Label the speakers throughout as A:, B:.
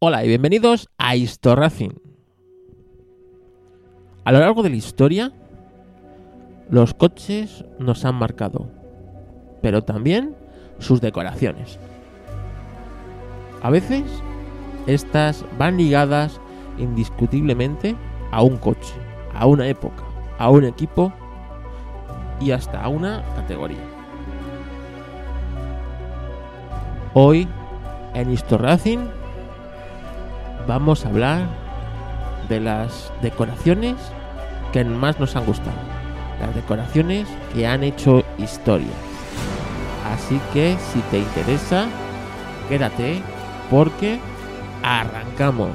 A: Hola y bienvenidos a Historracing. A lo largo de la historia, los coches nos han marcado, pero también sus decoraciones. A veces, estas van ligadas indiscutiblemente a un coche, a una época, a un equipo y hasta a una categoría. Hoy, en Historracing, vamos a hablar de las decoraciones que más nos han gustado. Las decoraciones que han hecho historia. Así que si te interesa, quédate porque arrancamos.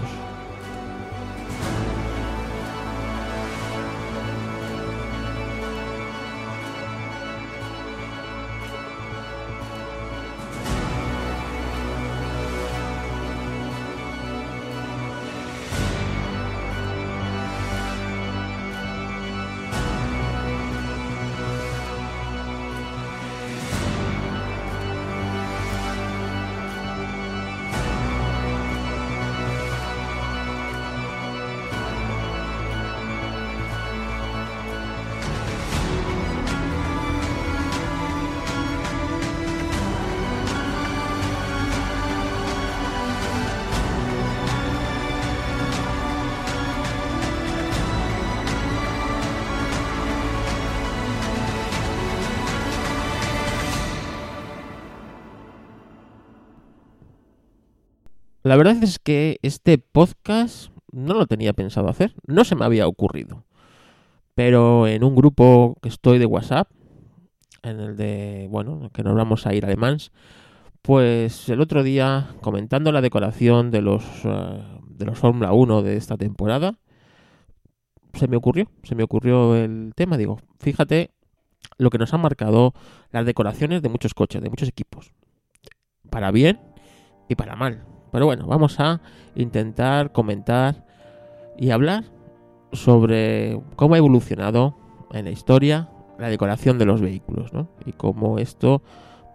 A: La verdad es que este podcast no lo tenía pensado hacer, no se me había ocurrido. Pero en un grupo que estoy de WhatsApp, en el de, bueno, que nos vamos a ir a pues el otro día, comentando la decoración de los, uh, de los Fórmula 1 de esta temporada, se me ocurrió, se me ocurrió el tema. Digo, fíjate lo que nos han marcado las decoraciones de muchos coches, de muchos equipos. Para bien y para mal. Pero bueno, vamos a intentar comentar y hablar sobre cómo ha evolucionado en la historia la decoración de los vehículos, ¿no? Y cómo esto,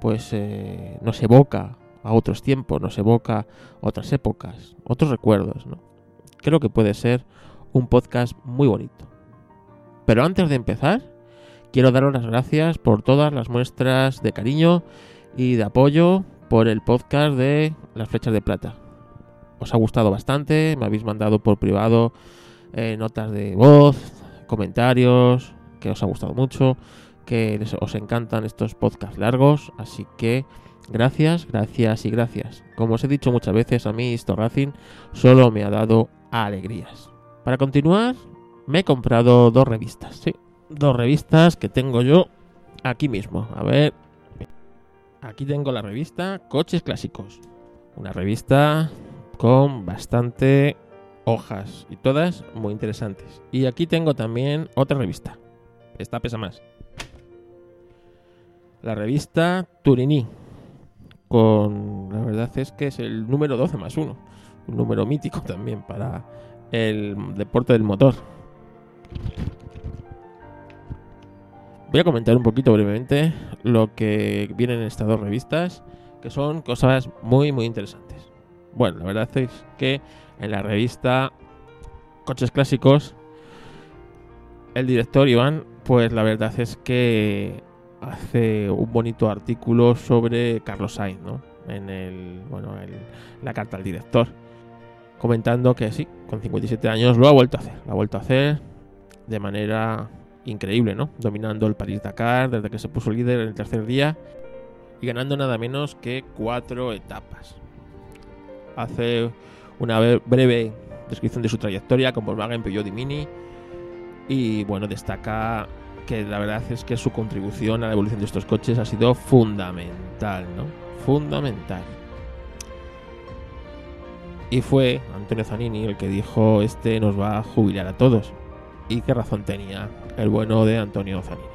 A: pues, eh, nos evoca a otros tiempos, nos evoca otras épocas, otros recuerdos. Creo que puede ser un podcast muy bonito. Pero antes de empezar, quiero daros las gracias por todas las muestras de cariño y de apoyo por el podcast de Las Flechas de Plata. Os ha gustado bastante, me habéis mandado por privado eh, notas de voz, comentarios, que os ha gustado mucho, que os encantan estos podcasts largos, así que gracias, gracias y gracias. Como os he dicho muchas veces, a mí esto Racing solo me ha dado alegrías. Para continuar, me he comprado dos revistas, sí, dos revistas que tengo yo aquí mismo. A ver, Aquí tengo la revista Coches Clásicos. Una revista con bastante hojas y todas muy interesantes. Y aquí tengo también otra revista. Esta pesa más. La revista Turini. Con. La verdad es que es el número 12 más 1. Un número mítico también para el deporte del motor. Voy a comentar un poquito brevemente lo que viene en estas dos revistas, que son cosas muy, muy interesantes. Bueno, la verdad es que en la revista Coches Clásicos, el director Iván, pues la verdad es que hace un bonito artículo sobre Carlos Sainz, ¿no? En el, bueno, la carta al director, comentando que sí, con 57 años lo ha vuelto a hacer, lo ha vuelto a hacer de manera increíble, ¿no? Dominando el París-Dakar desde que se puso líder en el tercer día y ganando nada menos que cuatro etapas. Hace una breve descripción de su trayectoria con Volkswagen, Peugeot y Mini y bueno, destaca que la verdad es que su contribución a la evolución de estos coches ha sido fundamental, ¿no? Fundamental. Y fue Antonio Zanini el que dijo, este nos va a jubilar a todos. Y qué razón tenía el bueno de Antonio Zanini.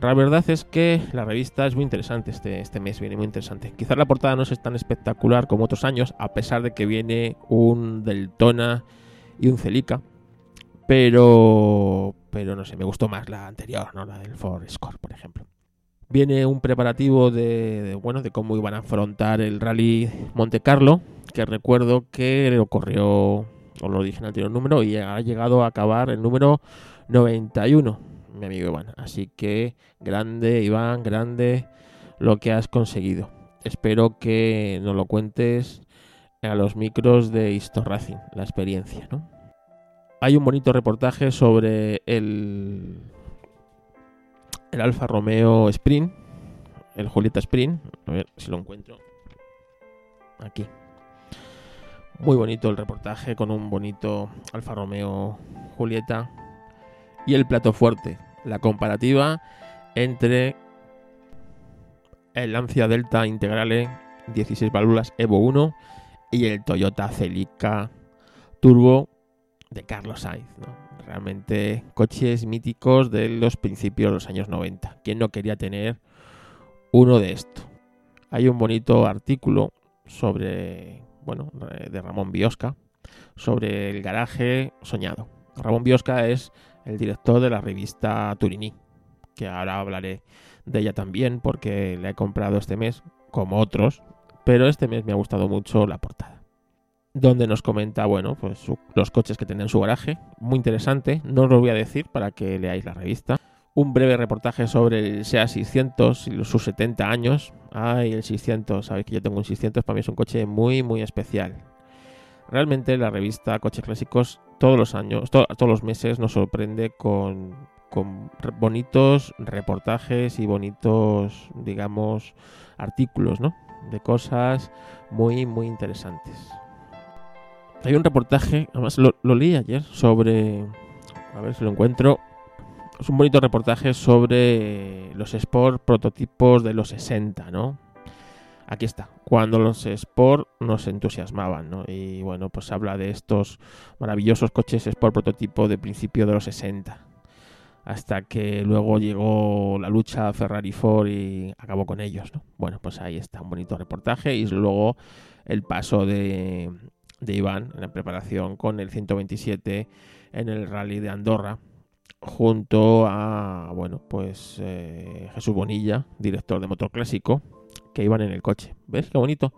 A: La verdad es que la revista es muy interesante este, este mes, viene muy interesante. Quizás la portada no es tan espectacular como otros años, a pesar de que viene un Deltona y un Celica. Pero, pero no sé, me gustó más la anterior, ¿no? La del Ford Score, por ejemplo. Viene un preparativo de, bueno, de cómo iban a afrontar el Rally Monte Carlo, que recuerdo que ocurrió, os lo dije en el anterior número, y ha llegado a acabar el número 91, mi amigo Iván. Así que grande, Iván, grande lo que has conseguido. Espero que nos lo cuentes a los micros de Histo Racing, la experiencia. Hay un bonito reportaje sobre el el Alfa Romeo Sprint, el Julieta Sprint, a ver si lo encuentro. Aquí. Muy bonito el reportaje con un bonito Alfa Romeo Julieta y el plato fuerte, la comparativa entre el Lancia Delta Integrale 16 válvulas Evo 1 y el Toyota Celica Turbo de Carlos Sainz. Realmente coches míticos de los principios de los años 90. ¿Quién no quería tener uno de estos? Hay un bonito artículo sobre, bueno, de Ramón Biosca, sobre el garaje soñado. Ramón Biosca es el director de la revista Turini, que ahora hablaré de ella también porque la he comprado este mes, como otros, pero este mes me ha gustado mucho la portada donde nos comenta, bueno, pues los coches que tienen en su garaje. Muy interesante, no os lo voy a decir para que leáis la revista. Un breve reportaje sobre el SEA 600 y sus 70 años. Ay, el 600, sabéis que yo tengo un 600, para mí es un coche muy, muy especial. Realmente la revista Coches Clásicos todos los años, todos los meses nos sorprende con, con bonitos reportajes y bonitos, digamos, artículos, ¿no? De cosas muy, muy interesantes. Hay un reportaje, además lo, leí ayer, sobre. A ver si lo encuentro. Es un bonito reportaje sobre los Sport prototipos de los 60, ¿no? Aquí está, cuando los Sport nos entusiasmaban, ¿no? Y bueno, pues habla de estos maravillosos coches Sport prototipo de principio de los 60. Hasta que luego llegó la lucha Ferrari-Ford y acabó con ellos, ¿no? Bueno, pues ahí está, un bonito reportaje y luego el paso de, de Iván en la preparación con el 127 en el rally de Andorra junto a bueno pues eh, Jesús Bonilla director de Motor Clásico que iban en el coche. Ves qué bonito.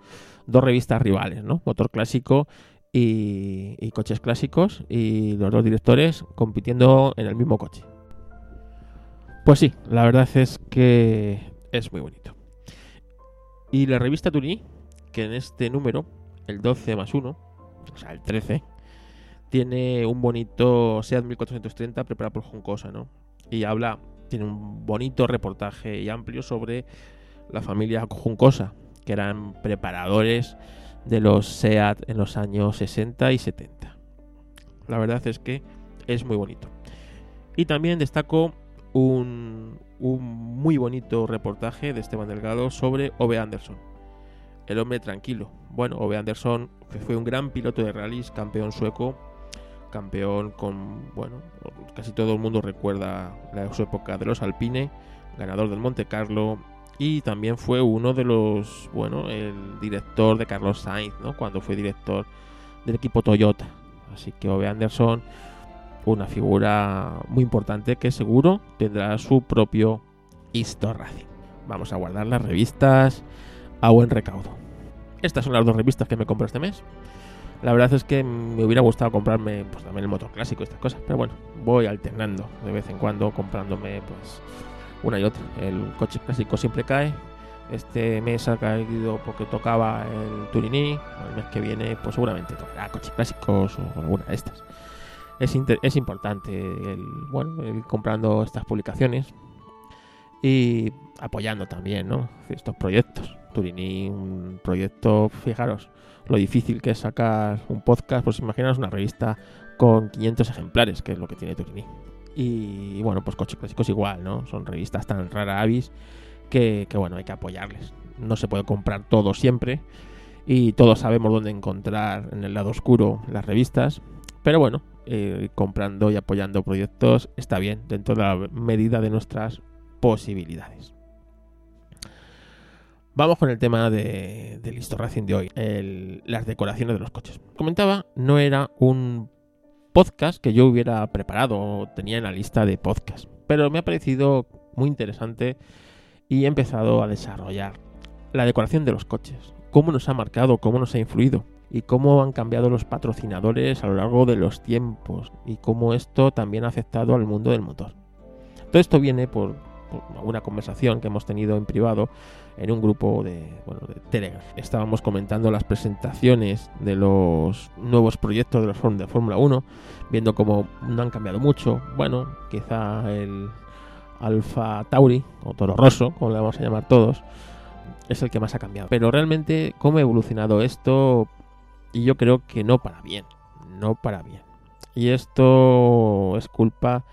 A: Dos revistas rivales no Motor Clásico y, y coches clásicos y los dos directores compitiendo en el mismo coche. Pues sí la verdad es que es muy bonito. Y la revista Turini que en este número el 12 más 1 o sea, el 13, tiene un bonito SEAT 1430 preparado por Juncosa, ¿no? Y habla, tiene un bonito reportaje y amplio sobre la familia Juncosa, que eran preparadores de los SEAT en los años 60 y 70. La verdad es que es muy bonito. Y también destaco un, muy bonito reportaje de Esteban Delgado sobre Ove Anderson el hombre tranquilo. Bueno, Ove Anderson fue un gran piloto de rallies, campeón sueco, campeón con, bueno, casi todo el mundo recuerda la, su época de los Alpine, ganador del Monte Carlo y también fue uno de los, bueno, el director de Carlos Sainz, ¿no? Cuando fue director del equipo Toyota. Así que Ove Anderson, una figura muy importante que seguro tendrá su propio Histo Vamos a guardar las revistas a buen recaudo. Estas son las dos revistas que me compro este mes. La verdad es que me hubiera gustado comprarme pues también el motor clásico y estas cosas, pero bueno, voy alternando de vez en cuando comprándome pues una y otra. El coche clásico siempre cae. Este mes ha caído porque tocaba el Turini. El mes que viene, pues seguramente tocará coches clásicos o alguna de estas. Es, es importante el, bueno, el comprando estas publicaciones y apoyando también ¿no? estos proyectos. Turini, un proyecto, fijaros, lo difícil que es sacar un podcast, pues imaginaos una revista con 500 ejemplares, que es lo que tiene Turini. Y bueno, pues Coches Clásicos igual, ¿no? Son revistas tan rara avis que, bueno, hay que apoyarles. No se puede comprar todo siempre y todos sabemos dónde encontrar en el lado oscuro las revistas, pero bueno, eh, comprando y apoyando proyectos está bien dentro de la medida de nuestras posibilidades. Vamos con el tema de, Listo Racing de hoy, las decoraciones de los coches. Comentaba, no era un podcast que yo hubiera preparado o tenía en la lista de podcast, pero me ha parecido muy interesante y he empezado a desarrollar la decoración de los coches, cómo nos ha marcado, cómo nos ha influido y cómo han cambiado los patrocinadores a lo largo de los tiempos y cómo esto también ha afectado al mundo del motor. Todo esto viene por, una conversación que hemos tenido en privado en un grupo de, bueno, de Telegram. Estábamos comentando las presentaciones de los nuevos proyectos de, la de Fórmula 1, viendo cómo no han cambiado mucho. Bueno, quizá el Alfa Tauri, o Toro Rosso, como le vamos a llamar todos, es el que más ha cambiado. Pero realmente, ¿cómo ha evolucionado esto? Y yo creo que no para bien. No para bien. Y esto es culpa,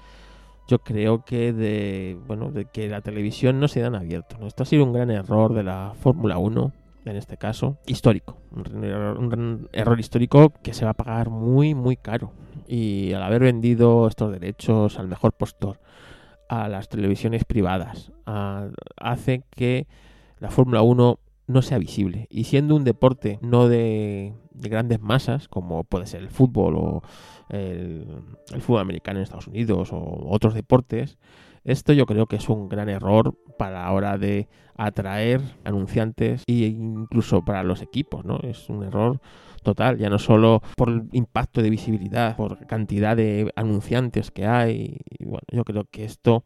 A: yo creo que de, bueno, de que la televisión no se dan abierto. Esto ha sido un gran error de la Fórmula 1, en este caso, histórico. Un, error histórico que se va a pagar muy, muy caro. Y al haber vendido estos derechos al mejor postor a las televisiones privadas, hace que la Fórmula 1 no sea visible. Y siendo un deporte no de, grandes masas, como puede ser el fútbol o el, fútbol americano en Estados Unidos o otros deportes, esto yo creo que es un gran error para la hora de atraer anunciantes e incluso para los equipos, ¿no? Es un error total, ya no solo por el impacto de visibilidad, por cantidad de anunciantes que hay. Y bueno, yo creo que esto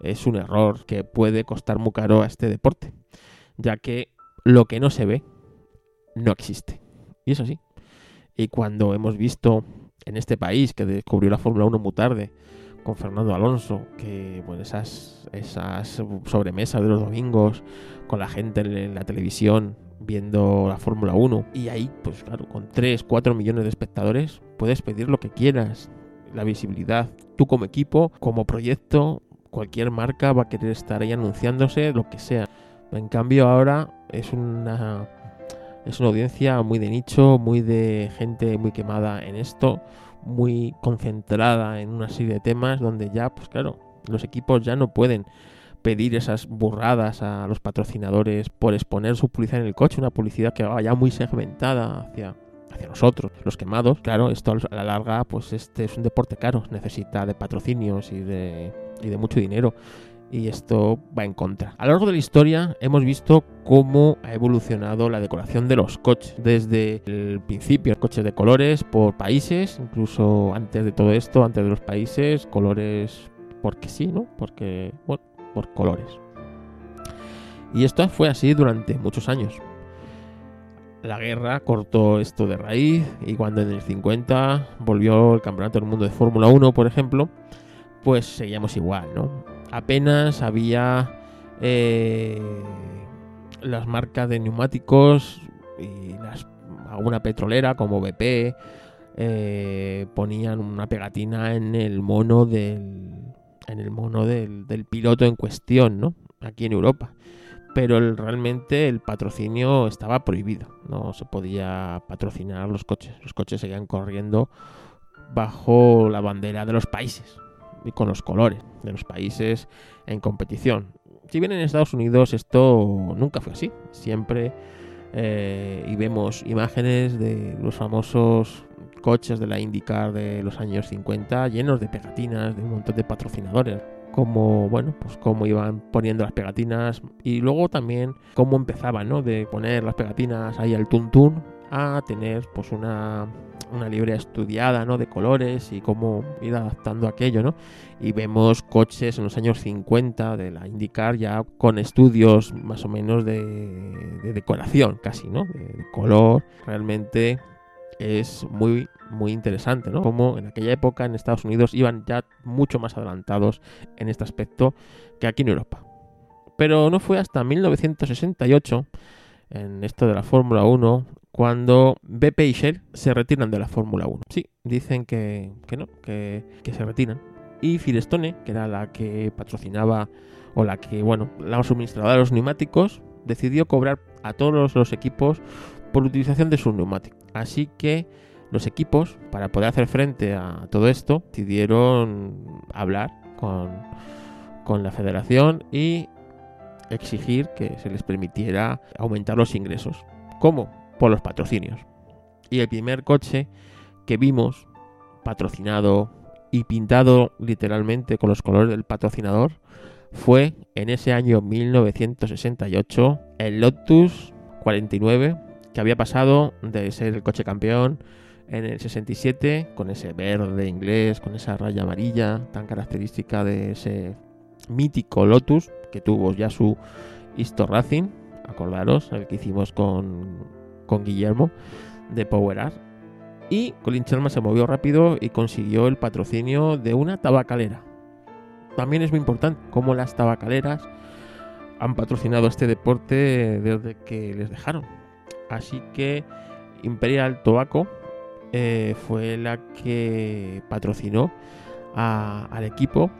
A: es un error que puede costar muy caro a este deporte ya que lo que no se ve no existe. Y eso sí. Y cuando hemos visto en este país que descubrió la Fórmula 1 muy tarde, con Fernando Alonso, que bueno, esas, esas sobremesas de los domingos, con la gente en la televisión viendo la Fórmula 1, y ahí, pues claro, con 3, 4 millones de espectadores, puedes pedir lo que quieras, la visibilidad. Tú como equipo, como proyecto, cualquier marca va a querer estar ahí anunciándose, lo que sea. En cambio ahora es una es una audiencia muy de nicho, muy de gente muy quemada en esto, muy concentrada en una serie de temas donde ya, pues claro, los equipos ya no pueden pedir esas burradas a los patrocinadores por exponer su publicidad en el coche, una publicidad que va ya muy segmentada hacia hacia nosotros, los quemados. Claro, esto a la larga, pues este es un deporte caro, necesita de patrocinios y de, y de mucho dinero y esto va en contra. A lo largo de la historia hemos visto cómo ha evolucionado la decoración de los coches. Desde el principio, coches de colores por países, incluso antes de todo esto, antes de los países, colores porque sí, ¿no? Porque, bueno, por colores. Y esto fue así durante muchos años. La guerra cortó esto de raíz y cuando en el 50 volvió el Campeonato del Mundo de Fórmula 1, por ejemplo, pues seguíamos igual, ¿no? Apenas había eh, las marcas de neumáticos y las, alguna petrolera como BP eh, ponían una pegatina en el mono del en el mono del, piloto en cuestión, ¿no? Aquí en Europa. Pero realmente el patrocinio estaba prohibido. No se podía patrocinar los coches. Los coches seguían corriendo bajo la bandera de los países y con los colores de los países en competición. Si bien en Estados Unidos esto nunca fue así, siempre eh, y vemos imágenes de los famosos coches de la IndyCar de los años 50 llenos de pegatinas, de un montón de patrocinadores como bueno pues cómo iban poniendo las pegatinas y luego también cómo empezaban no de poner las pegatinas ahí al tuntún a tener pues una una librea estudiada, ¿no? De colores y cómo ir adaptando aquello, ¿no? Y vemos coches en los años 50 de la IndyCar ya con estudios más o menos de, decoración, casi, ¿no? De, color. Realmente es muy, muy interesante, ¿no? Como en aquella época en Estados Unidos iban ya mucho más adelantados en este aspecto que aquí en Europa. Pero no fue hasta 1968 en esto de la Fórmula 1 cuando BP y Shell se retiran de la Fórmula 1. Sí, dicen que, no, que, se retiran. Y Firestone, que era la que patrocinaba o la que, bueno, la suministradora de los neumáticos, decidió cobrar a todos los equipos por utilización de sus neumáticos. Así que los equipos, para poder hacer frente a todo esto, decidieron hablar con, con la federación y exigir que se les permitiera aumentar los ingresos. ¿Cómo? Por los patrocinios. Y el primer coche que vimos patrocinado y pintado literalmente con los colores del patrocinador fue en ese año 1968 el Lotus 49, que había pasado de ser el coche campeón en el 67 con ese verde inglés, con esa raya amarilla tan característica de ese mítico Lotus que tuvo ya su Histo Racing, acordaros, el que hicimos con, con Guillermo de Power Art. Y Colin Sherman se movió rápido y consiguió el patrocinio de una tabacalera. También es muy importante cómo las tabacaleras han patrocinado este deporte desde que les dejaron. Así que Imperial Tobacco eh, fue la que patrocinó al equipo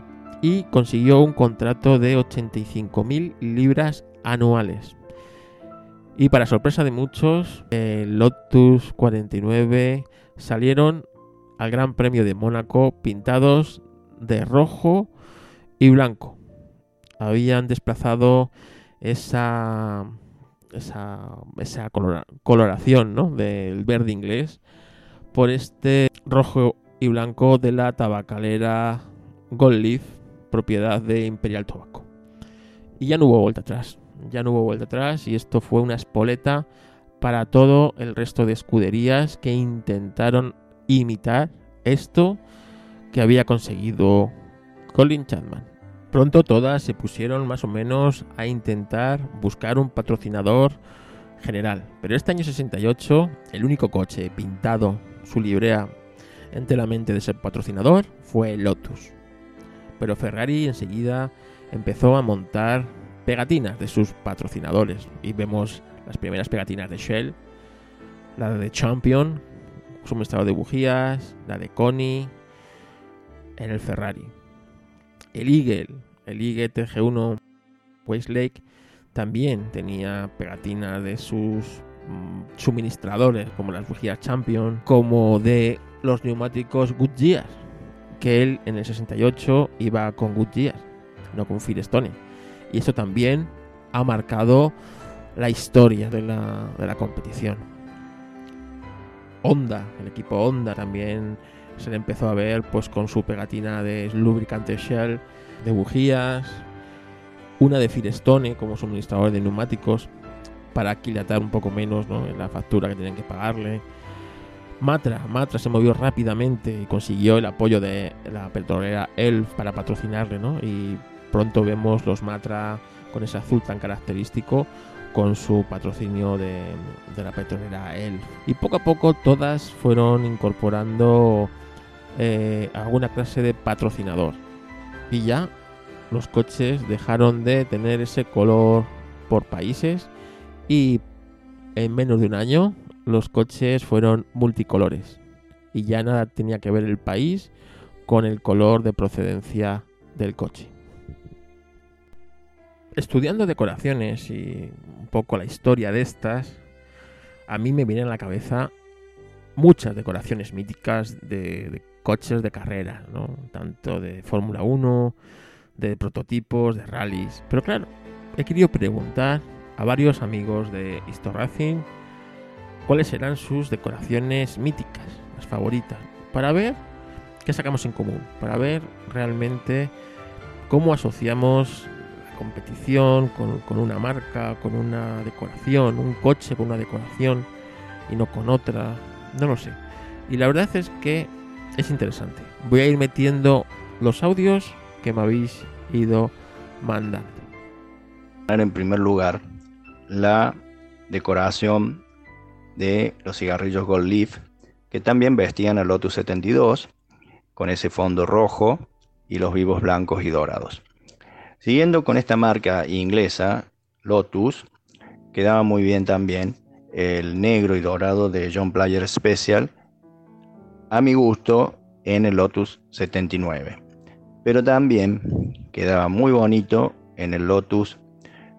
A: y consiguió un contrato de 85.000 libras anuales. Y para sorpresa de muchos, el Lotus 49 salieron al Gran Premio de Mónaco pintados de rojo y blanco. Habían desplazado esa esa, esa coloración ¿no? del verde inglés por este rojo y blanco de la tabacalera Gold Leaf, propiedad de Imperial Tobacco. Y ya no hubo vuelta atrás, ya no hubo vuelta atrás y esto fue una espoleta para todo el resto de escuderías que intentaron imitar esto que había conseguido Colin Chapman. Pronto todas se pusieron más o menos a intentar buscar un patrocinador general, pero este año 68 el único coche pintado su librea enteramente de ser patrocinador fue Lotus. Pero Ferrari enseguida empezó a montar pegatinas de sus patrocinadores y vemos las primeras pegatinas de Shell, la de Champion, suministrador de bujías, la de Connie en el Ferrari. El Eagle, el Eagle TG1 Westlake también tenía pegatinas de sus mm, suministradores, como las bujías Champion, como de los neumáticos Goodyear, que él en el 68 iba con Goodyear, no con Firestone. Y eso también ha marcado la historia de la, de la competición. Honda, el equipo Honda también se le empezó a ver pues con su pegatina de lubricante Shell, de bujías, una de Firestone como suministrador de neumáticos para aquilatar un poco menos ¿no? la factura que tienen que pagarle. Matra, Matra se movió rápidamente y consiguió el apoyo de la petrolera Elf para patrocinarle, ¿no? Y pronto vemos los Matra con ese azul tan característico con su patrocinio de, la petrolera Elf. Y poco a poco todas fueron incorporando eh, alguna clase de patrocinador. Y ya los coches dejaron de tener ese color por países y en menos de un año los coches fueron multicolores y ya nada tenía que ver el país con el color de procedencia del coche. Estudiando decoraciones y un poco la historia de estas, a mí me vienen a la cabeza muchas decoraciones míticas de, coches de carrera, ¿no? tanto de Fórmula 1, de prototipos, de rallies. Pero claro, he querido preguntar a varios amigos de Histo Racing cuáles serán sus decoraciones míticas, las favoritas, para ver qué sacamos en común, para ver realmente cómo asociamos competición con, una marca, con una decoración, un coche con una decoración y no con otra, no lo sé. Y la verdad es que es interesante. Voy a ir metiendo los audios que me habéis ido mandando.
B: En primer lugar, la decoración de los cigarrillos Gold Leaf, que también vestían el Lotus 72, con ese fondo rojo y los vivos blancos y dorados. Siguiendo con esta marca inglesa, Lotus, quedaba muy bien también el negro y dorado de John Player Special, a mi gusto, en el Lotus 79. Pero también quedaba muy bonito en el Lotus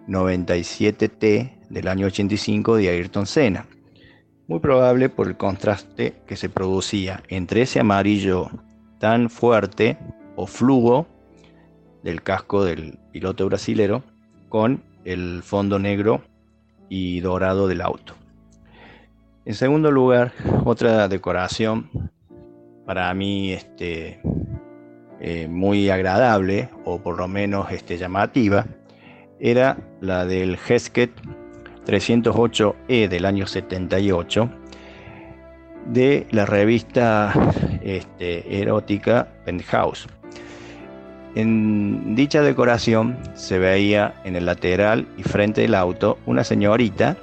B: 97T del año 85 de Ayrton Senna. Muy probable por el contraste que se producía entre ese amarillo tan fuerte o flujo del casco del piloto brasilero con el fondo negro y dorado del auto. En segundo lugar, otra decoración para mí este, eh, muy agradable o por lo menos este, llamativa era la del Hesketh 308E del año 78 de la revista este, erótica Penthouse. En dicha decoración se veía en el lateral y frente del auto una señorita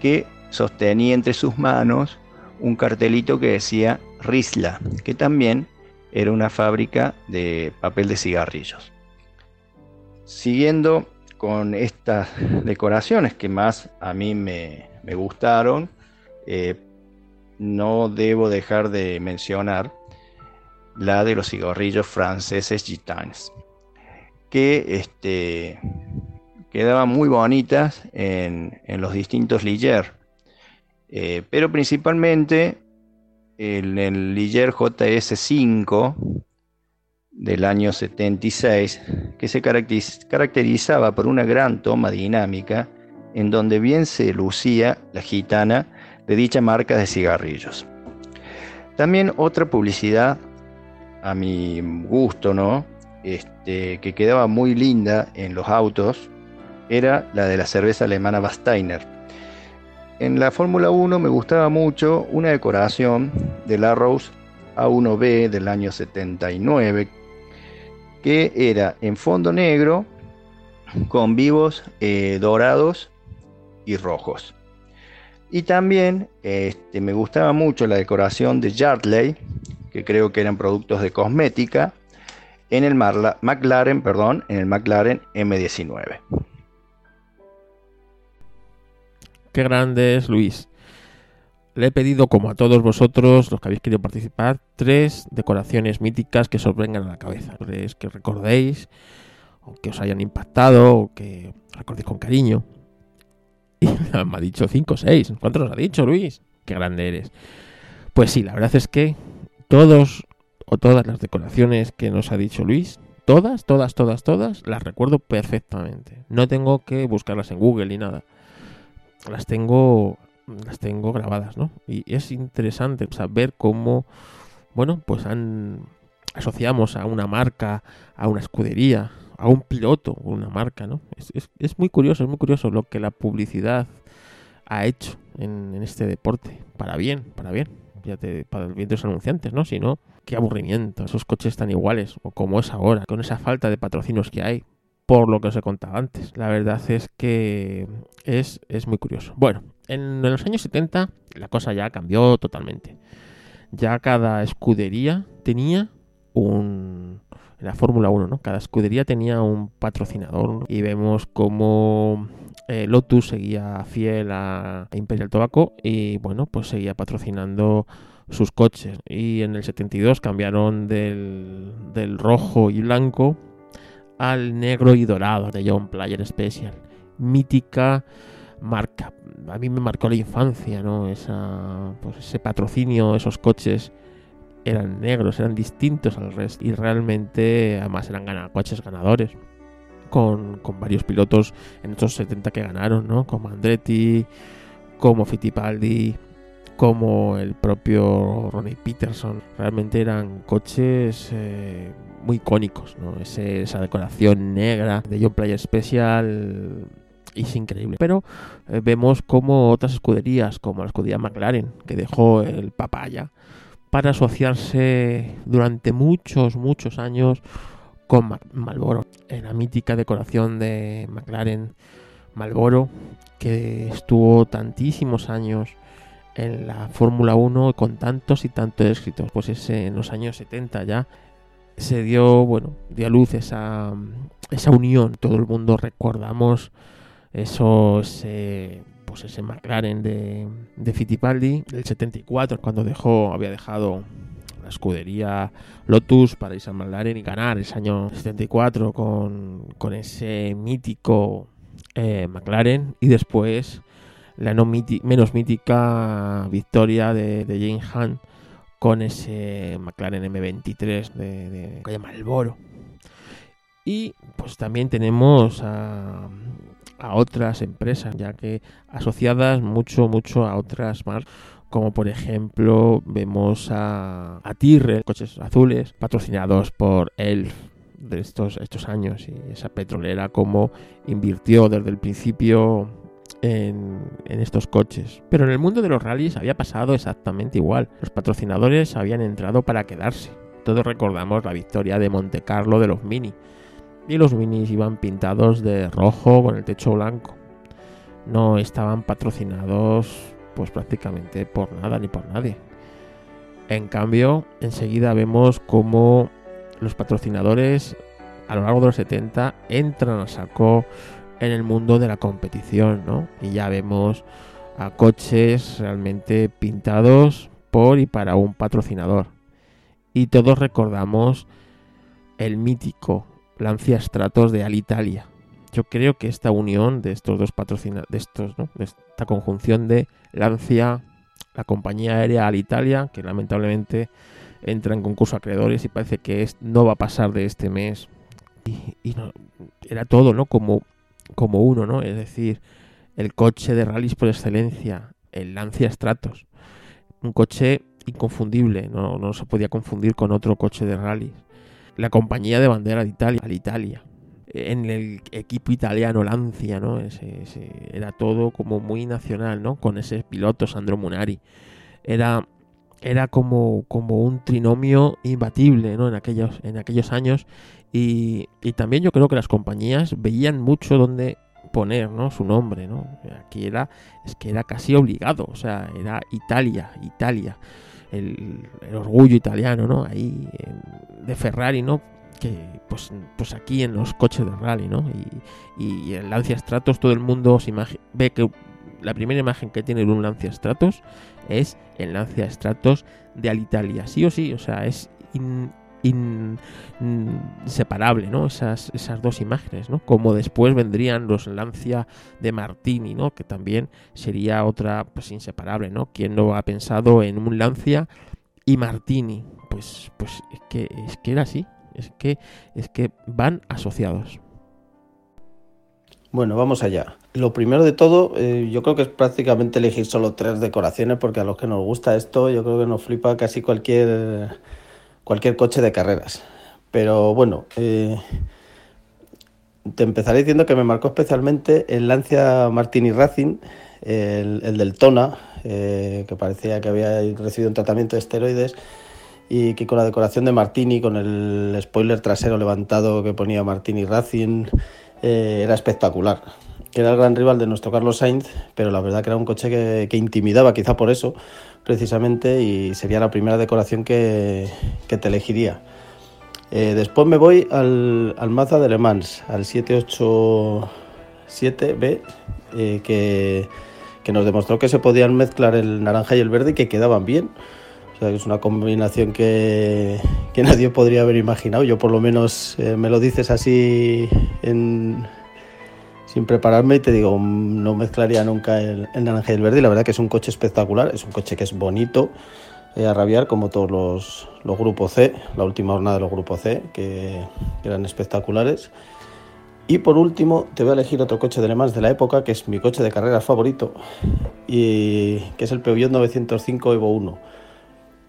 B: que sostenía entre sus manos un cartelito que decía Risla, que también era una fábrica de papel de cigarrillos. Siguiendo con estas decoraciones que más a mí me, gustaron, eh, no debo dejar de mencionar la de los cigarrillos franceses Gitanes, que este, quedaban muy bonitas en, los distintos Ligier, eh, pero principalmente en el Ligier JS5 del año 76, que se caracterizaba por una gran toma dinámica en donde bien se lucía la gitana de dicha marca de cigarrillos. También otra publicidad, a mi gusto, ¿no? Este, que quedaba muy linda en los autos, era la de la cerveza alemana Basteiner. En la Fórmula 1 me gustaba mucho una decoración del Arrows A1B del año 79, que era en fondo negro con vivos eh, dorados y rojos. Y también este, me gustaba mucho la decoración de Yardley, que creo que eran productos de cosmética, en el McLaren, perdón, en el McLaren M19.
A: Qué grande es Luis. Le he pedido, como a todos vosotros, los que habéis querido participar, tres decoraciones míticas que os vengan a la cabeza. Que recordéis, o que os hayan impactado, o que recordéis con cariño. Y me ha dicho cinco o seis. ¿Cuántos nos ha dicho, Luis? Qué grande eres. Pues sí, la verdad es que todos o todas las decoraciones que nos ha dicho Luis, todas, todas, todas, todas, las recuerdo perfectamente. No tengo que buscarlas en Google ni nada. Las tengo las tengo grabadas, ¿no? Y es interesante saber cómo, bueno, pues han asociamos a una marca, a una escudería, a un piloto, una marca, ¿no? Es, muy curioso, es muy curioso lo que la publicidad ha hecho en, este deporte. Para bien, para bien. Para el bien de los anunciantes, ¿no? Si no, qué aburrimiento. Esos coches tan iguales, o como es ahora, con esa falta de patrocinios que hay, por lo que os he contado antes. La verdad es que es, es muy curioso. Bueno, en los años 70 la cosa ya cambió totalmente. Ya cada escudería tenía un... En la Fórmula 1, ¿no? Cada escudería tenía un patrocinador y vemos cómo eh, Lotus seguía fiel a Imperial Tobacco y bueno, pues seguía patrocinando sus coches. Y en el 72 cambiaron del, rojo y blanco al negro y dorado de John Player Special. Mítica marca. A mí me marcó la infancia, ¿no? Esa, pues ese patrocinio, esos coches eran negros, eran distintos al resto. Y realmente, además, eran coches ganadores. Con, varios pilotos en estos 70 que ganaron, ¿no? Como Andretti, como Fittipaldi, como el propio Ronnie Peterson. Realmente eran coches eh, muy icónicos, ¿no? esa decoración negra de John Player Special es increíble. Pero eh, vemos como otras escuderías, como la escudería McLaren, que dejó el papaya, para asociarse durante muchos, muchos años con Malboro. En la mítica decoración de McLaren Malboro, que estuvo tantísimos años en la Fórmula 1 con tantos y tantos éxitos. Pues ese, en los años 70 ya se dio, bueno, dio a luz esa, esa unión. Todo el mundo recordamos eso, ese, pues ese McLaren de, de Fittipaldi del 74, cuando dejó, había dejado la escudería Lotus para irse al McLaren y ganar ese año 74 con, con ese mítico eh, McLaren y después la no menos mítica victoria de, de James Hunt con ese McLaren M23 de, de calle Malboro. Y pues también tenemos a, a otras empresas, ya que asociadas mucho, mucho a otras marcas, como por ejemplo vemos a, Tyrrell, coches azules, patrocinados por Elf de estos, estos años y esa petrolera como invirtió desde el principio en, en, estos coches. Pero en el mundo de los rallies había pasado exactamente igual. Los patrocinadores habían entrado para quedarse. Todos recordamos la victoria de Monte Carlo de los Mini. Y los Minis iban pintados de rojo con el techo blanco. No estaban patrocinados pues prácticamente por nada ni por nadie. En cambio, enseguida vemos cómo los patrocinadores a lo largo de los 70 entran a saco en el mundo de la competición, ¿no? Y ya vemos a coches realmente pintados por y para un patrocinador. Y todos recordamos el mítico Lancia Stratos de Alitalia. Yo creo que esta unión de estos dos patrocinadores, de estos, ¿no? Esta conjunción de Lancia, la compañía aérea Alitalia, que lamentablemente entra en concurso acreedores y parece que es, no va a pasar de este mes. Y, no, era todo, ¿no? Como, como uno, ¿no? Es decir, el coche de rallies por excelencia, el Lancia Stratos. Un coche inconfundible, no, no se podía confundir con otro coche de rallies. La compañía de bandera de Italia, Alitalia. En el equipo italiano Lancia, ¿no? Ese, ese, era todo como muy nacional, ¿no? Con ese piloto Sandro Munari. Era era como, como un trinomio imbatible ¿no? en, aquellos, en aquellos años y, y, también yo creo que las compañías veían mucho dónde poner ¿no? su nombre ¿no? aquí era es que era casi obligado o sea era Italia Italia el, el orgullo italiano no ahí de Ferrari no que pues, pues aquí en los coches de rally no y, y el Lancia Stratos todo el mundo se ve que la primera imagen que tiene de un Lancia Stratos es el Lancia Stratos de Alitalia. Sí o sí, o sea, es inseparable, ¿no? Esas, esas dos imágenes, ¿no? Como después vendrían los Lancia de Martini, ¿no? Que también sería otra, pues inseparable, ¿no? ¿Quién no ha pensado en un Lancia y Martini? Pues, pues es que, es que era así, es que, es que van asociados.
C: Bueno, vamos allá. Lo primero de todo, eh, yo creo que es prácticamente elegir solo tres decoraciones, porque a los que nos gusta esto, yo creo que nos flipa casi cualquier, cualquier coche de carreras. Pero bueno, eh, te empezaré diciendo que me marcó especialmente el Lancia Martini Racing, el, el del Tona, eh, que parecía que había recibido un tratamiento de esteroides y que con la decoración de Martini, con el spoiler trasero levantado que ponía Martini Racing, eh, era espectacular. Era el gran rival de nuestro Carlos Sainz, pero la verdad que era un coche que, intimidaba, quizá por eso, precisamente, y sería la primera decoración que, te elegiría. Eh, después me voy al, al, Mazda de Le Mans, al 787B, eh, que, que nos demostró que se podían mezclar el naranja y el verde y que quedaban bien. O sea, es una combinación que, que, nadie podría haber imaginado. Yo por lo menos eh, me lo dices así en, sin prepararme y te digo, mm, no mezclaría nunca el, el, naranja y el verde. Y la verdad que es un coche espectacular, es un coche que es bonito eh, a rabiar, como todos los, los, grupos C, la última jornada de los grupos C, que, eran espectaculares. Y por último, te voy a elegir otro coche de Le Mans de la época, que es mi coche de carreras favorito, y que es el Peugeot 905 Evo 1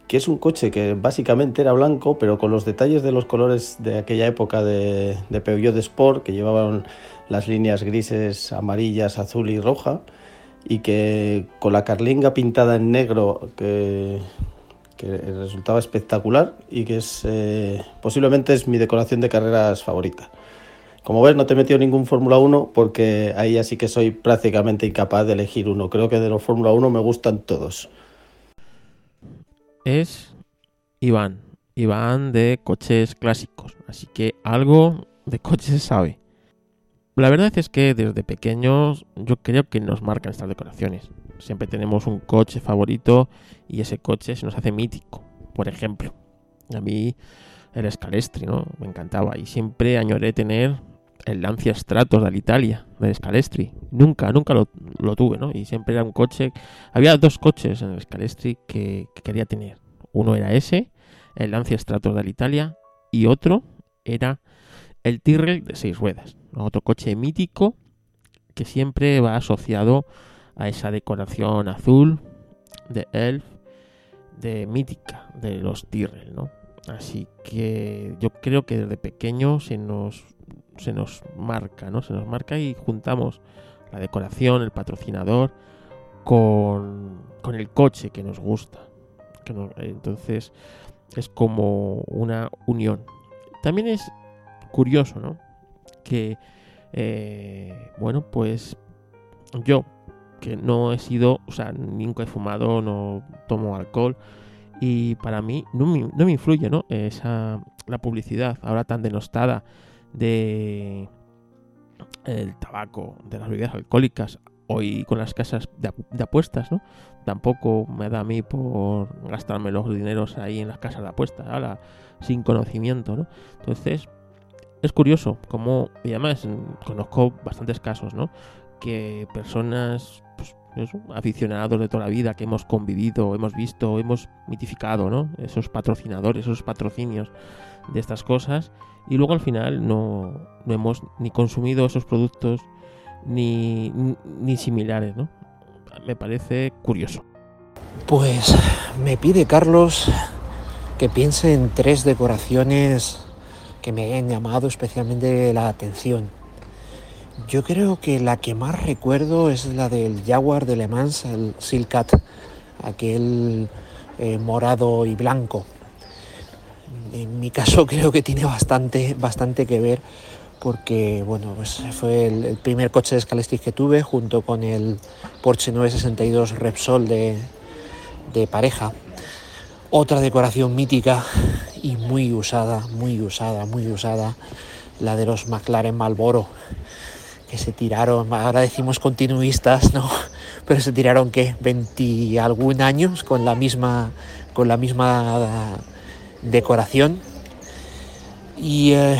C: que es un coche que básicamente era blanco, pero con los detalles de los colores de aquella época de, de Peugeot Sport, que llevaban las líneas grises, amarillas, azul y roja, y que con la carlinga pintada en negro, que, que resultaba espectacular y que es eh, posiblemente es mi decoración de carreras favorita. Como ves, no te he metido ningún Fórmula 1 porque ahí así que soy prácticamente incapaz de elegir uno. Creo que de los Fórmula 1 me gustan todos
A: es Iván. Iván de coches clásicos. Así que algo de coches se sabe. La verdad es que desde pequeños yo creo que nos marcan estas decoraciones. Siempre tenemos un coche favorito y ese coche se nos hace mítico. Por ejemplo, a mí el Scalestri, ¿no? Me encantaba y siempre añoré tener el Lancia Stratos de Italia, de Scalestri. Nunca, nunca lo, tuve, ¿no? Y siempre era un coche. Había dos coches en el Scalestri que, quería tener. Uno era ese, el Lancia Stratos de Italia, y otro era el Tyrrell de seis ruedas. Otro coche mítico que siempre va asociado a esa decoración azul de Elf, de Mítica, de los Tyrrell, ¿no? Así que yo creo que desde pequeño se nos, se nos marca, ¿no? Se nos marca y juntamos la decoración, el patrocinador, con, con el coche que nos gusta. entonces es como una unión. También es curioso, ¿no? Que, eh, bueno, pues yo, que no he sido, o sea, nunca he fumado, no tomo alcohol, y para mí no me, influye, ¿no? Esa, la publicidad ahora tan denostada de el tabaco, de las bebidas alcohólicas, hoy con las casas de, apuestas, ¿no? Tampoco me da a mí por gastarme los dineros ahí en las casas de apuestas, ahora sin conocimiento, ¿no? Entonces, es curioso como, y además conozco bastantes casos, ¿no? Que personas aficionados de toda la vida que hemos convivido, hemos visto, hemos mitificado, ¿no? Esos patrocinadores, esos patrocinios de estas cosas y luego al final no, no hemos ni consumido esos productos ni, ni similares, ¿no? Me parece curioso.
D: Pues me pide Carlos que piense en tres decoraciones que me hayan llamado especialmente la atención. Yo creo que la que más recuerdo es la del Jaguar de Le Mans, el Silcat, aquel eh, morado y blanco. En mi caso creo que tiene bastante, bastante que ver porque bueno, pues fue el, primer coche de Scalextric que tuve junto con el Porsche 962 Repsol de, de pareja. Otra decoración mítica y muy usada, muy usada, muy usada, la de los McLaren Malboro que se tiraron, ahora decimos continuistas, ¿no? Pero se tiraron que 20 algún años con la misma con la misma decoración. Y eh,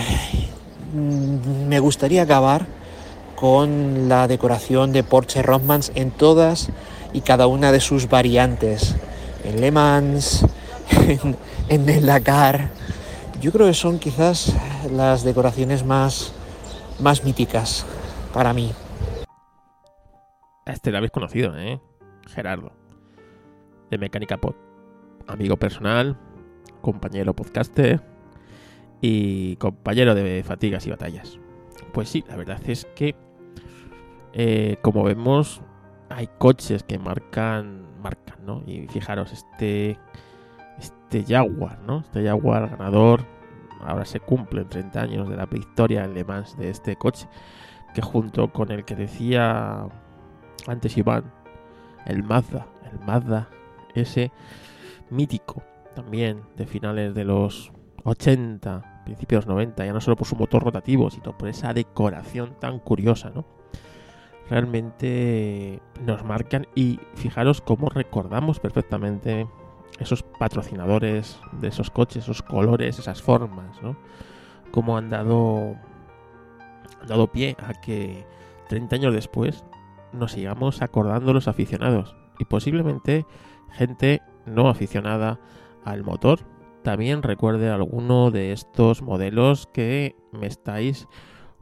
D: mm, me gustaría acabar con la decoración de Porsche Rothmans en todas y cada una de sus variantes. En Le Mans, en, en el Dakar. Yo creo que son quizás las decoraciones más, más míticas para mí.
A: Este lo habéis conocido, ¿eh? Gerardo. De Mecánica Pod. Amigo personal, compañero podcaster y compañero de fatigas y batallas. Pues sí, la verdad es que, eh, como vemos, hay coches que marcan, marcan, ¿no? Y fijaros, este, este Jaguar, ¿no? Este Jaguar ganador, ahora se cumplen 30 años de la victoria en de este coche que junto con el que decía antes Iván, el Mazda, el Mazda, ese mítico también de finales de los 80, principios 90, ya no solo por su motor rotativo, sino por esa decoración tan curiosa, ¿no? Realmente nos marcan y fijaros cómo recordamos perfectamente esos patrocinadores de esos coches, esos colores, esas formas, ¿no? Cómo han dado dado pie a que 30 años después nos sigamos acordando los aficionados y posiblemente gente no aficionada al motor también recuerde alguno de estos modelos que me estáis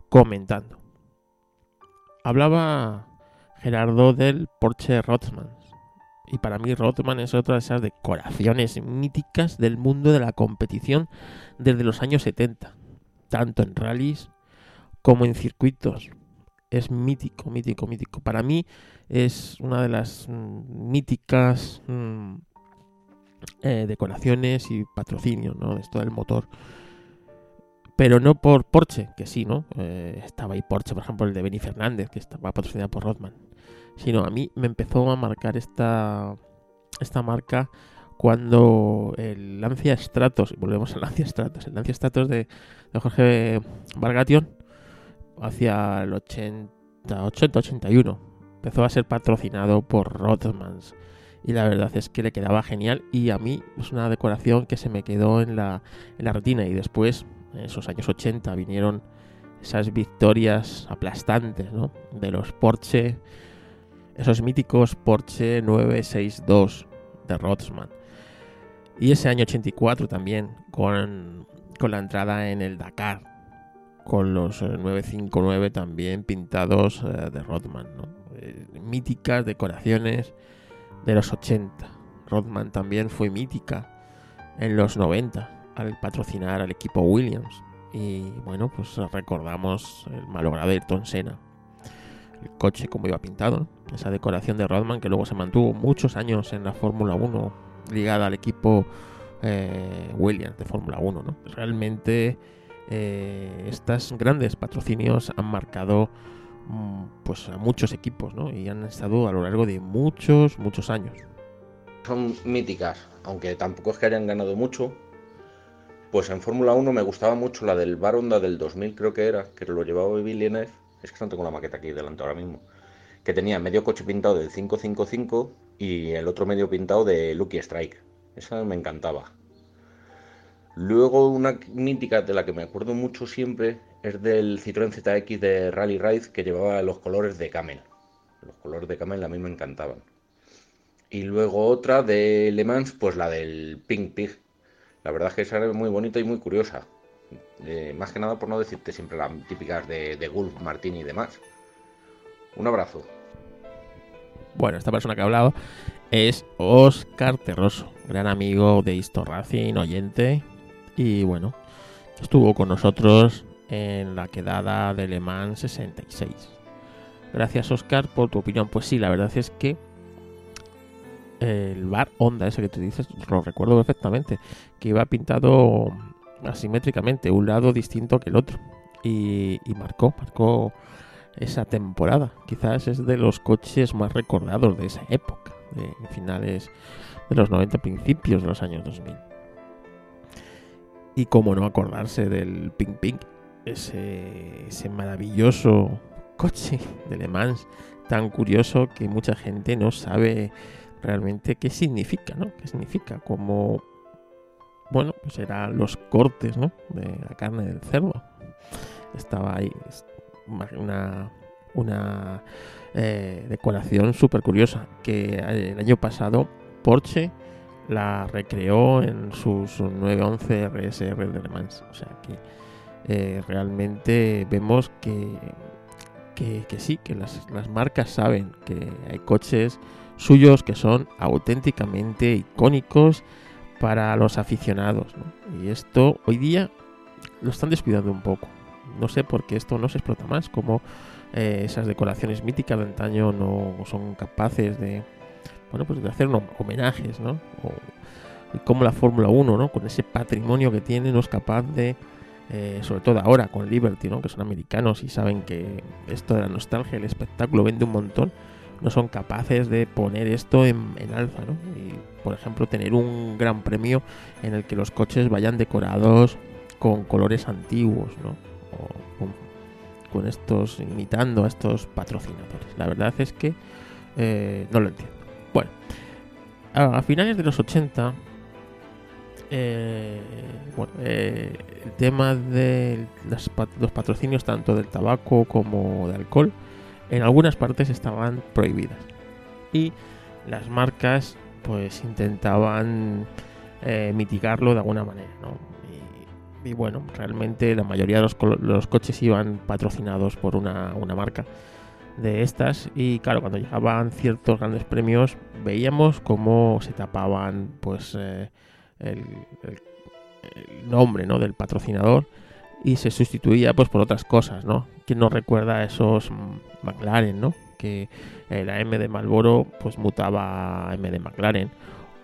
A: comentando. Hablaba Gerardo del Porsche Rothman y para mí Rothman es otra de esas decoraciones míticas del mundo de la competición desde los años 70, tanto en rallies como en circuitos. Es mítico, mítico, mítico. Para mí es una de las míticas mm, eh, decoraciones y patrocinios, ¿no? Esto del motor. Pero no por Porsche, que sí, ¿no? Eh, estaba ahí Porsche, por ejemplo, el de Benny Fernández, que estaba patrocinado por Rodman. Sino a mí me empezó a marcar esta, esta marca cuando el Lancia Stratos, volvemos al Lancia Stratos, el Lancia Stratos de, Jorge Bargation, hacia el 80, 80, 81. Empezó a ser patrocinado por Rothmans. Y la verdad es que le quedaba genial. Y a mí es una decoración que se me quedó en la, en la retina. Y después, en esos años 80, vinieron esas victorias aplastantes ¿no? de los Porsche. Esos míticos Porsche 962 de Rothman. Y ese año 84 también, con, con la entrada en el Dakar con los 959 eh, también pintados eh, de Rodman, ¿no? Eh, míticas decoraciones de los 80. Rodman también fue mítica en los 90 al patrocinar al equipo Williams. Y bueno, pues recordamos el malogrado Ayrton Senna. El coche como iba pintado, esa decoración de Rodman que luego se mantuvo muchos años en la Fórmula 1 ligada al equipo eh, Williams de Fórmula 1. ¿no? Realmente eh, estos grandes patrocinios han marcado pues a muchos equipos ¿no? y han estado a lo largo de muchos, muchos años.
E: Son míticas, aunque tampoco es que hayan ganado mucho. Pues en Fórmula 1 me gustaba mucho la del Baronda del 2000 creo que era, que lo llevaba Villeneuve, es que no tengo la maqueta aquí delante ahora mismo, que tenía medio coche pintado del 555 y el otro medio pintado de Lucky Strike. Esa me encantaba. Luego una mítica de la que me acuerdo mucho siempre es del Citroën ZX de Rally Ride que llevaba los colores de Camel. Los colores de Camel a mí me encantaban. Y luego otra de Le Mans, pues la del Pink Pig. La verdad es que esa era muy bonita y muy curiosa. Eh, más que nada por no decirte siempre las típicas de, de Gulf, Martín y demás. Un abrazo.
A: Bueno, esta persona que ha hablado es Oscar Terroso, gran amigo de Histo Racing, oyente. Y bueno, estuvo con nosotros en la quedada de Le Mans 66. Gracias, Oscar, por tu opinión. Pues sí, la verdad es que el bar Honda, ese que tú dices, lo recuerdo perfectamente, que iba pintado asimétricamente, un lado distinto que el otro. Y, marcó, marcó esa temporada. Quizás es de los coches más recordados de esa época, finales de los 90, principios de los años 2000. Y cómo no acordarse del Pink Pink, ese, maravilloso coche de Le Mans, tan curioso que mucha gente no sabe realmente qué significa, ¿no? ¿Qué significa? Como, bueno, pues eran los cortes, ¿no? De la carne del cerdo. Estaba ahí una, una eh, decoración súper curiosa que el año pasado Porsche la recreó en sus 911 RSR de Le Mans. O sea que eh, realmente vemos que, que, sí, que las, las, marcas saben que hay coches suyos que son auténticamente icónicos para los aficionados. Y esto hoy día lo están descuidando un poco. No sé por qué esto no se explota más, como eh, esas decoraciones míticas de antaño no son capaces de, bueno, pues de hacer homenajes, ¿no? O, y como la Fórmula 1, ¿no? Con ese patrimonio que tiene, no es capaz de, eh, sobre todo ahora con Liberty, ¿no? Que son americanos y saben que esto de la nostalgia, el espectáculo vende un montón, no son capaces de poner esto en, en alza, ¿no? Y, por ejemplo, tener un gran premio en el que los coches vayan decorados con colores antiguos, ¿no? O con, con estos, imitando a estos patrocinadores. La verdad es que eh, no lo entiendo. Bueno, a, finales de los 80, eh, bueno, eh, el tema de los patrocinios tanto del tabaco como de alcohol en algunas partes estaban prohibidas. Y las marcas pues intentaban eh, mitigarlo de alguna manera y, bueno realmente la mayoría de los, coches iban patrocinados por una, una marca de estas. Y claro cuando llegaban ciertos grandes premios veíamos cómo se tapaban pues eh, el, el, nombre ¿no? del patrocinador y se sustituía pues por otras cosas no quien no recuerda a esos McLaren no que la M de Marlboro pues mutaba a M de McLaren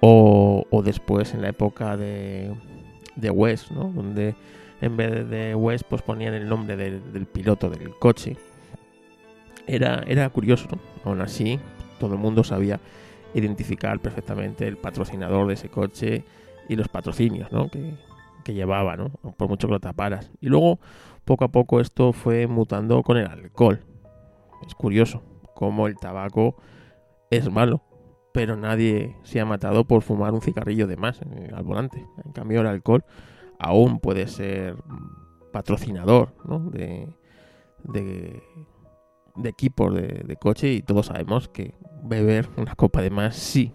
A: o, o después en la época de, de West no donde en vez de West pues ponían el nombre del, del piloto del coche era, era curioso, ¿no? Aún así, todo el mundo sabía identificar perfectamente el patrocinador de ese coche y los patrocinios, ¿no? Que, que llevaba, ¿no? Por mucho que lo taparas. Y luego, poco a poco, esto fue mutando con el alcohol. Es curioso cómo el tabaco es malo, pero nadie se ha matado por fumar un cigarrillo de más al volante. En cambio, el alcohol aún puede ser patrocinador, ¿no? De, de equipos de, de, coche y todos sabemos que beber una copa de más sí,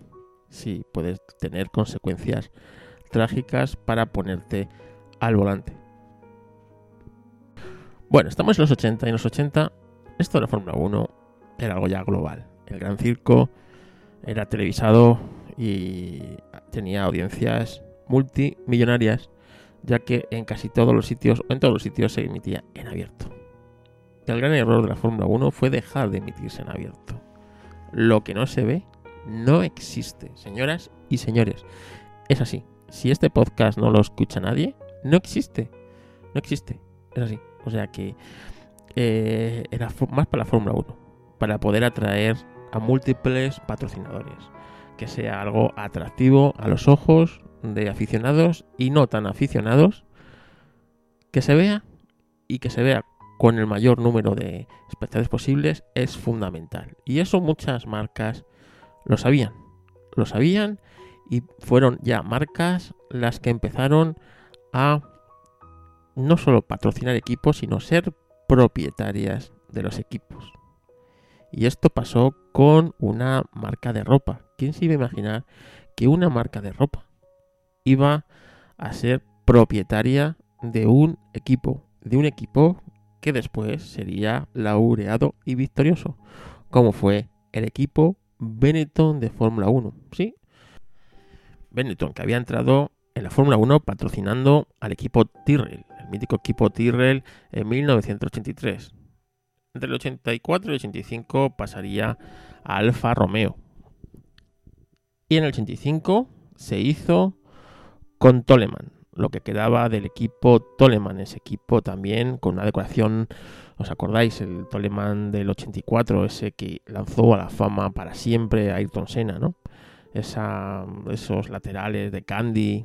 A: sí puedes tener consecuencias trágicas para ponerte al volante. Bueno, estamos en los 80 y en los 80 esto de la Fórmula 1 era algo ya global. El gran circo era televisado y tenía audiencias multimillonarias, ya que en casi todos los sitios, o en todos los sitios, se emitía en abierto. El gran error de la Fórmula 1 fue dejar de emitirse en abierto. Lo que no se ve no existe, señoras y señores. Es así. Si este podcast no lo escucha nadie, no existe. No existe. Es así. O sea que eh, era más para la Fórmula 1. Para poder atraer a múltiples patrocinadores. Que sea algo atractivo a los ojos de aficionados y no tan aficionados. Que se vea y que se vea con el mayor número de espectadores posibles es fundamental. Y eso muchas marcas lo sabían. Lo sabían y fueron ya marcas las que empezaron a no solo patrocinar equipos, sino ser propietarias de los equipos. Y esto pasó con una marca de ropa. ¿Quién se iba a imaginar que una marca de ropa iba a ser propietaria de un equipo? De un equipo que después sería laureado y victorioso, como fue el equipo Benetton de Fórmula 1. ¿Sí? Benetton, que había entrado en la Fórmula 1 patrocinando al equipo Tyrrell, el mítico equipo Tyrrell en 1983. Entre el 84 y el 85 pasaría a Alfa Romeo. Y en el 85 se hizo con Toleman, lo que quedaba del equipo Toleman, ese equipo también con una decoración, ¿os acordáis? El Toleman del 84, ese que lanzó a la fama para siempre a Ayrton Senna, ¿no? Esa, esos laterales de Candy,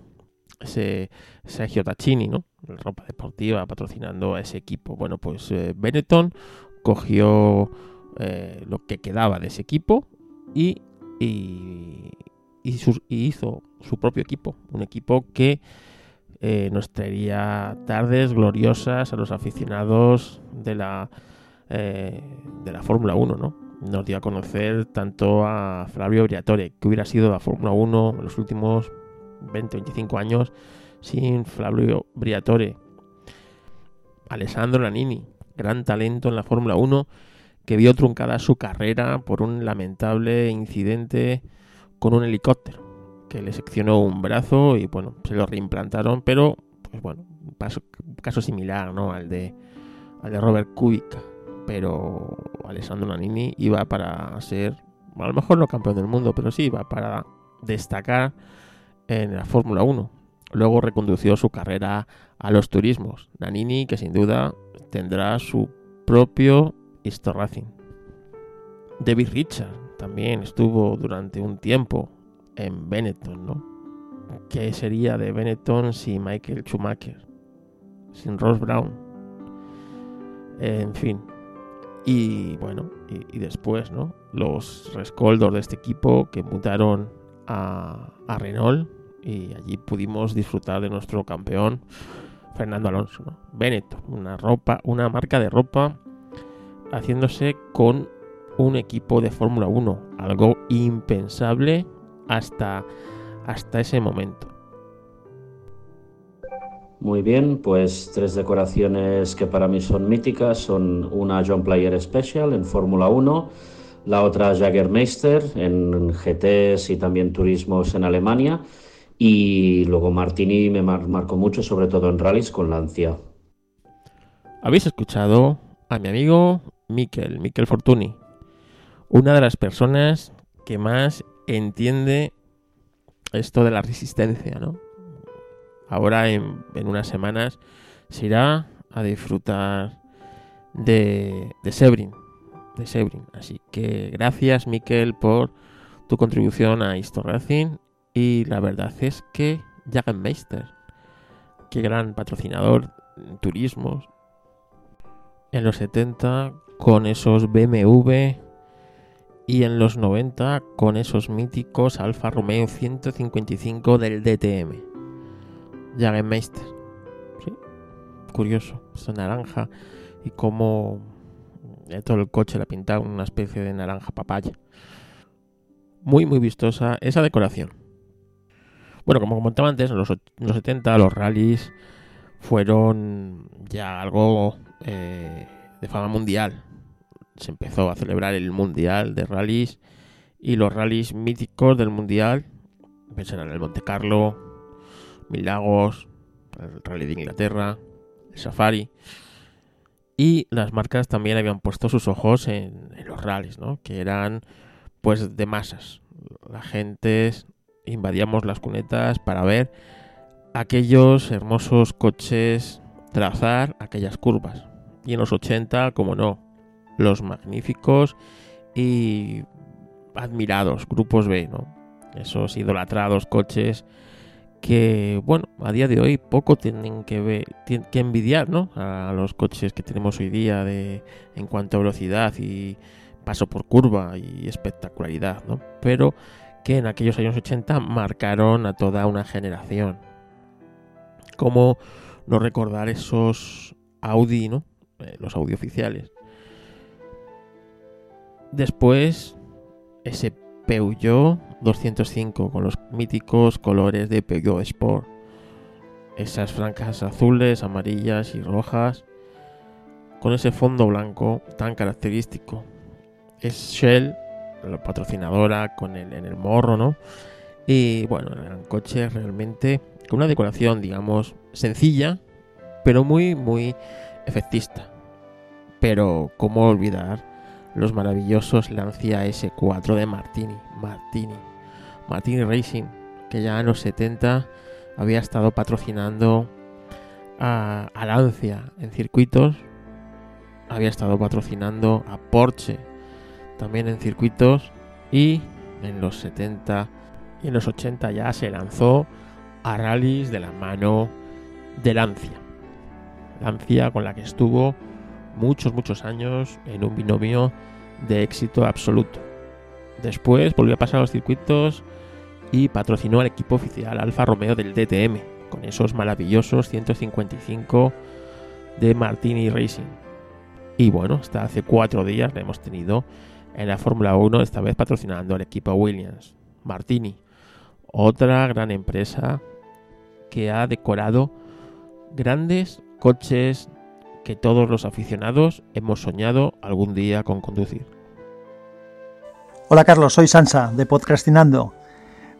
A: ese Sergio Tacchini, ¿no? ropa deportiva patrocinando a ese equipo. Bueno, pues eh, Benetton cogió eh, lo que quedaba de ese equipo y, y, hizo su propio equipo. Un equipo que eh, nos traería tardes gloriosas a los aficionados de la, de la Fórmula 1, ¿no? Nos dio a conocer tanto a Flavio Briatore, que hubiera sido la Fórmula 1 en los últimos 20, 25 años sin Flavio Briatore. Alessandro Nannini, gran talento en la Fórmula 1, que vio truncada su carrera por un lamentable incidente con un helicóptero, que le seccionó un brazo y bueno, se lo reimplantaron, pero pues bueno, un caso, similar ¿no? al, de, al de Robert Kubica. Pero Alessandro Nannini iba para ser, a lo mejor no campeón del mundo, pero sí iba para destacar en la Fórmula 1. Luego recondució su carrera a los turismos. Nanini, que sin duda tendrá su propio Histo Racing. David Richard también estuvo durante un tiempo en Benetton, ¿no? ¿Qué sería de Benetton sin Michael Schumacher? Sin Ross Brown. En fin. Y bueno, y, después, ¿no? Los rescoldos de este equipo que mutaron a, a Renault y allí pudimos disfrutar de nuestro campeón Fernando Alonso. ¿no? una ropa, una marca de ropa haciéndose con un equipo de Fórmula 1, algo impensable hasta, hasta ese momento.
F: Muy bien, pues tres decoraciones que para mí son míticas son una John Player Special en Fórmula 1, la otra Jagermeister en GTs y también turismos en Alemania y luego Martini me marcó mucho, sobre todo en rallies con Lancia.
A: Habéis escuchado a mi amigo Miquel, Miquel Fortuny, una de las personas que más entiende esto de la resistencia, ¿no? Ahora en, unas semanas se irá a disfrutar de, de de. Así que gracias Miquel por tu contribución a Histo Racing y la verdad es que Jagenmeister, qué gran patrocinador en turismos, en los 70 con esos BMW y en los 90 con esos míticos Alfa Romeo 155 del DTM. Jagenmeister. ¿Sí? Curioso, esa naranja y cómo todo el coche le ha pintado una especie de naranja papaya. Muy, muy vistosa esa decoración. Bueno, como comentaba antes, en los, 70 los rallies fueron ya algo eh, de fama mundial. Se empezó a celebrar el mundial de rallies y los rallies míticos del mundial Pensarán en el Monte Carlo, Mil Lagos, el Rally de Inglaterra, el Safari. Y las marcas también habían puesto sus ojos en, en los rallies, ¿no? Que eran pues de masas. La gente invadíamos las cunetas para ver aquellos hermosos coches trazar aquellas curvas. Y en los 80, como no, los magníficos y admirados grupos B, ¿no? Esos idolatrados coches que, bueno, a día de hoy poco tienen que ver, que envidiar, ¿no? A los coches que tenemos hoy día de, en cuanto a velocidad y paso por curva y espectacularidad, ¿no? Pero que en aquellos años 80 marcaron a toda una generación. Como no recordar esos Audi, ¿no? Eh, los Audi oficiales. Después, ese Peugeot 205 con los míticos colores de Peugeot Sport. Esas franjas azules, amarillas y rojas con ese fondo blanco tan característico. Es Shell, la patrocinadora, con el, en el morro, ¿no? Y bueno, eran coches realmente con una decoración, digamos, sencilla, pero muy, muy efectista. Pero, ¿cómo olvidar los maravillosos Lancia S4 de Martini? Martini. Martini Racing, que ya en los 70 había estado patrocinando a, a Lancia en circuitos. Había estado patrocinando a Porsche también en circuitos. Y en los 70 y en los 80 ya se lanzó a rallies de la mano de Lancia. Lancia con la que estuvo muchos, muchos años en un binomio de éxito absoluto. Después volvió a pasar a los circuitos y patrocinó al equipo oficial Alfa Romeo del DTM, con esos maravillosos 155 de Martini Racing. Y bueno, hasta hace cuatro días la hemos tenido en la Fórmula 1, esta vez patrocinando al equipo Williams. Martini, otra gran empresa que ha decorado grandes coches que todos los aficionados hemos soñado algún día con conducir.
G: Hola Carlos, soy Sansa de Podcastinando.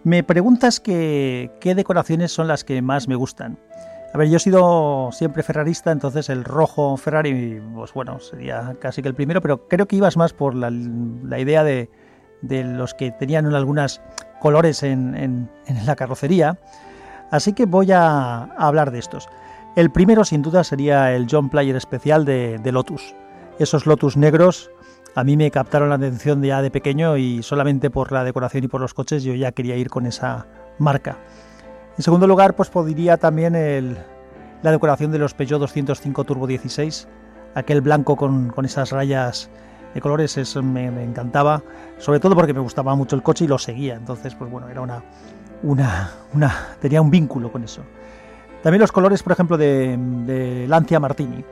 G: Me preguntas que, qué decoraciones son las que más me gustan. A ver, yo he sido siempre ferrarista, entonces el rojo Ferrari, pues bueno, sería casi que el primero, pero creo que ibas más por la, idea de, los que tenían algunos colores en, la carrocería. Así que voy a, hablar de estos. El primero, sin duda, sería el John Player especial de, de Lotus. Esos Lotus negros a mí me captaron la atención ya de pequeño y solamente por la decoración y por los coches yo ya quería ir con esa marca. En segundo lugar, pues podría también la decoración de los Peugeot 205 Turbo 16, aquel blanco con, esas rayas de colores, eso me, encantaba, sobre todo porque me gustaba mucho el coche y lo seguía, entonces pues bueno, era una, una tenía un vínculo con eso. También los colores, por ejemplo, de, Lancia Martini.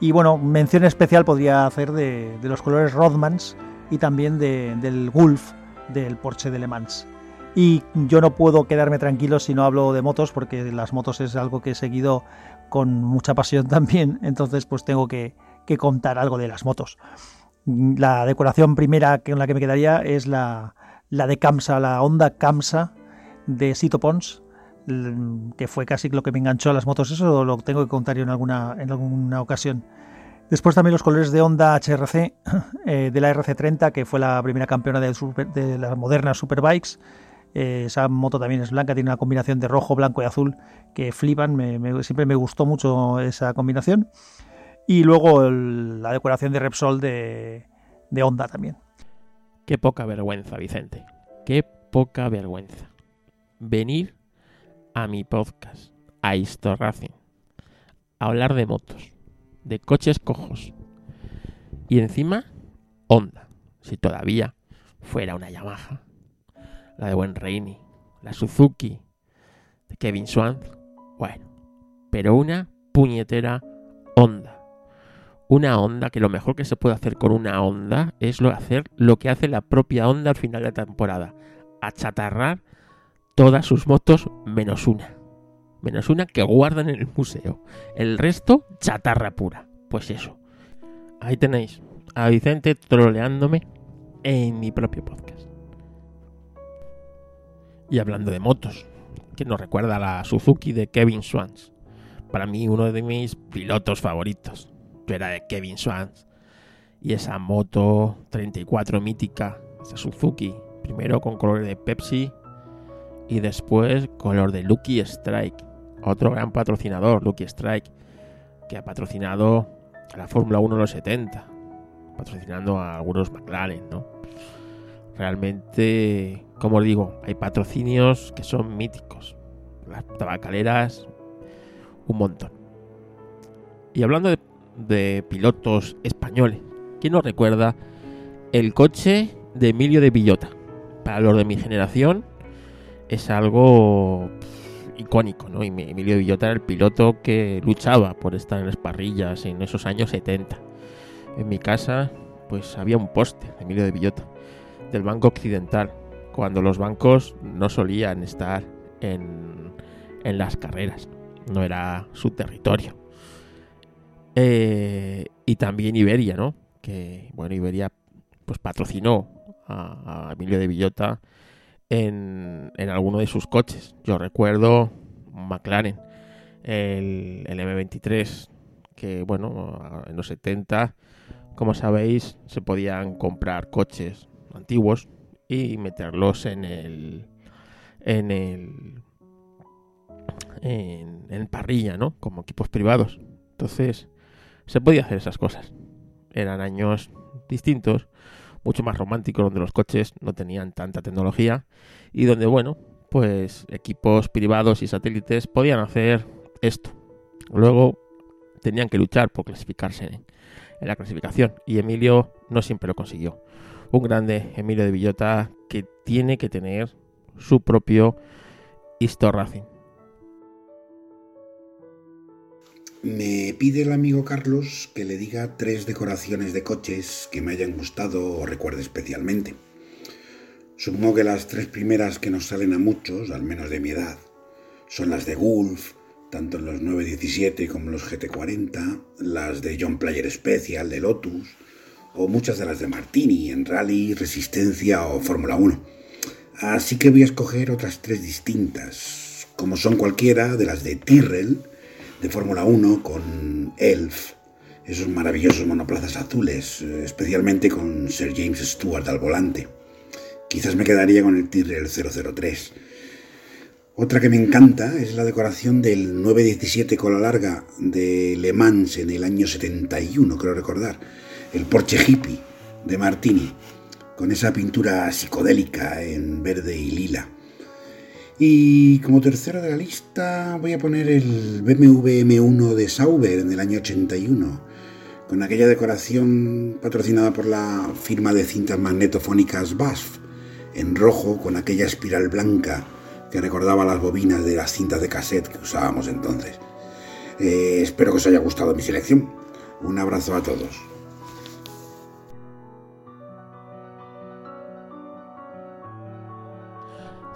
G: Y bueno, mención especial podría hacer de, los colores Rodmans y también del Gulf del Porsche de Le Mans. Y yo no puedo quedarme tranquilo si no hablo de motos, porque las motos es algo que he seguido con mucha pasión también, entonces pues tengo que, contar algo de las motos. La decoración primera con la que me quedaría es la, la de Kamsa, la Honda Kamsa de Sito Pons, que fue casi lo que me enganchó a las motos. Eso lo tengo que contar yo en alguna, en alguna ocasión. Después también los colores de Honda HRC, eh, de la RC30, que fue la primera campeona de, las modernas Superbikes. Eh, esa moto también es blanca, tiene una combinación de rojo, blanco y azul que flipan. siempre me gustó mucho esa combinación. Y luego la decoración de Repsol de Honda también.
A: Qué poca vergüenza, Vicente. Qué poca vergüenza. Venir a mi podcast, a Histo Racing, a hablar de motos, de coches cojos. Y encima, Honda. Si todavía fuera una Yamaha la de Buen Reini, la Suzuki, de Kevin Swan. Bueno, pero una puñetera onda. Una onda que lo mejor que se puede hacer con una onda es lo, hacer lo que hace la propia onda al final de la temporada. Achatarrar todas sus motos menos una. Menos una que guardan en el museo. El resto, chatarra pura. Pues eso. Ahí tenéis a Vicente troleándome en mi propio podcast. Y hablando de motos, que nos recuerda a la Suzuki de Kevin Swans. Para mí uno de mis pilotos favoritos. Era de Kevin Swans. Y esa moto 34 mítica, esa Suzuki, primero con color de Pepsi y después color de Lucky Strike. Otro gran patrocinador, Lucky Strike, que ha patrocinado a la Fórmula 1 en los 70, patrocinando a algunos McLaren, ¿no? Realmente, como os digo, hay patrocinios que son míticos. Las tabacaleras, un montón. Y hablando de, pilotos españoles, ¿quién nos recuerda el coche de Emilio de Villota? Para los de mi generación es algo icónico, ¿no? Emilio Villota era el piloto que luchaba por estar en las parrillas en esos años 70. En mi casa, pues había un póster de Emilio de Villota, del Banco Occidental, cuando los bancos no solían estar en, en las carreras, no era su territorio. Eh, y también Iberia, ¿no? Que, bueno, Iberia pues patrocinó a, a Emilio de Villota en, alguno de sus coches. Yo recuerdo McLaren, el, M23, que bueno, en los 70, como sabéis, se podían comprar coches antiguos y meterlos en el en el en, en, parrilla, ¿no? Como equipos privados. Entonces, se podía hacer esas cosas. Eran años distintos, mucho más romántico, donde los coches no tenían tanta tecnología y donde, bueno, pues equipos privados y satélites podían hacer esto. Luego tenían que luchar por clasificarse en, la clasificación y Emilio no siempre lo consiguió. Un grande Emilio de Villota que tiene que tener su propio Histo Racing.
H: Me pide el amigo Carlos que le diga tres decoraciones de coches que me hayan gustado o recuerde especialmente. Supongo que las tres primeras que nos salen a muchos, al menos de mi edad, son las de Gulf, tanto en los 917 como los GT40, las de John Player Special de Lotus, o muchas de las de Martini en Rally, Resistencia o Fórmula 1. Así que voy a escoger otras tres distintas, como son cualquiera de las de Tyrrell, de Fórmula 1 con Elf, esos maravillosos monoplazas azules, eh, especialmente con Sir James Stewart al volante. Quizás me quedaría con el Tyrrell 003. Otra que me encanta es la decoración del 917 cola larga de Le Mans en el año 71, creo recordar. El Porsche Hippie de Martini, con esa pintura psicodélica en verde y lila. Y como tercero de la lista voy a poner el BMW M1 de Sauber en el año 81, con aquella decoración patrocinada por la firma de cintas magnetofónicas BASF, en rojo con aquella espiral blanca que recordaba las bobinas de las cintas de cassette que usábamos entonces. Eh, espero que os haya gustado mi selección. Un abrazo a todos.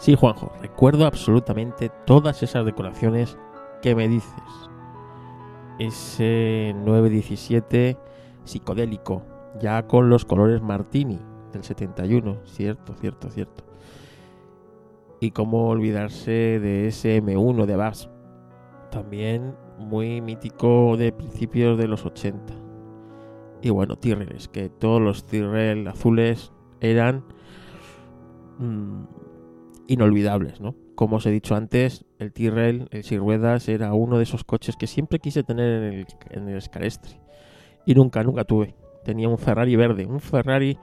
A: Sí, Juanjo, recuerdo absolutamente todas esas decoraciones que me dices. Ese 917 psicodélico, ya con los colores Martini del 71, cierto, cierto, cierto. Y cómo olvidarse de ese M1 de Bass, también muy mítico de principios de los 80. Y bueno, Tyrrells, que todos los Tyrrell azules eran mm, inolvidables, ¿no? Como os he dicho antes, el Tyrrell, el sin ruedas, era uno de esos coches que siempre quise tener en el, en el Scalestri. Y nunca, nunca tuve. Tenía un Ferrari verde, un Ferrari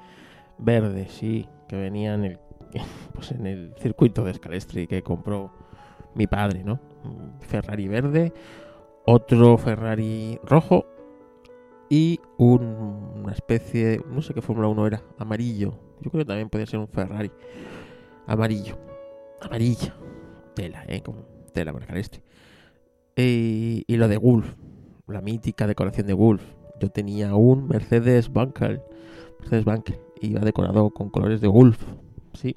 A: verde, sí, que venía en el, pues en el circuito de Scalestri que compró mi padre, ¿no? Un Ferrari verde, otro Ferrari rojo y una especie, no sé qué Fórmula 1 era, amarillo. Yo creo que también podía ser un Ferrari amarillo amarilla. Tela, ¿eh? Como tela para este. Y, y lo de Wolf, la mítica decoración de Wolf. Yo tenía un Mercedes Bunker, Mercedes Bunker, iba decorado con colores de Wolf. Sí.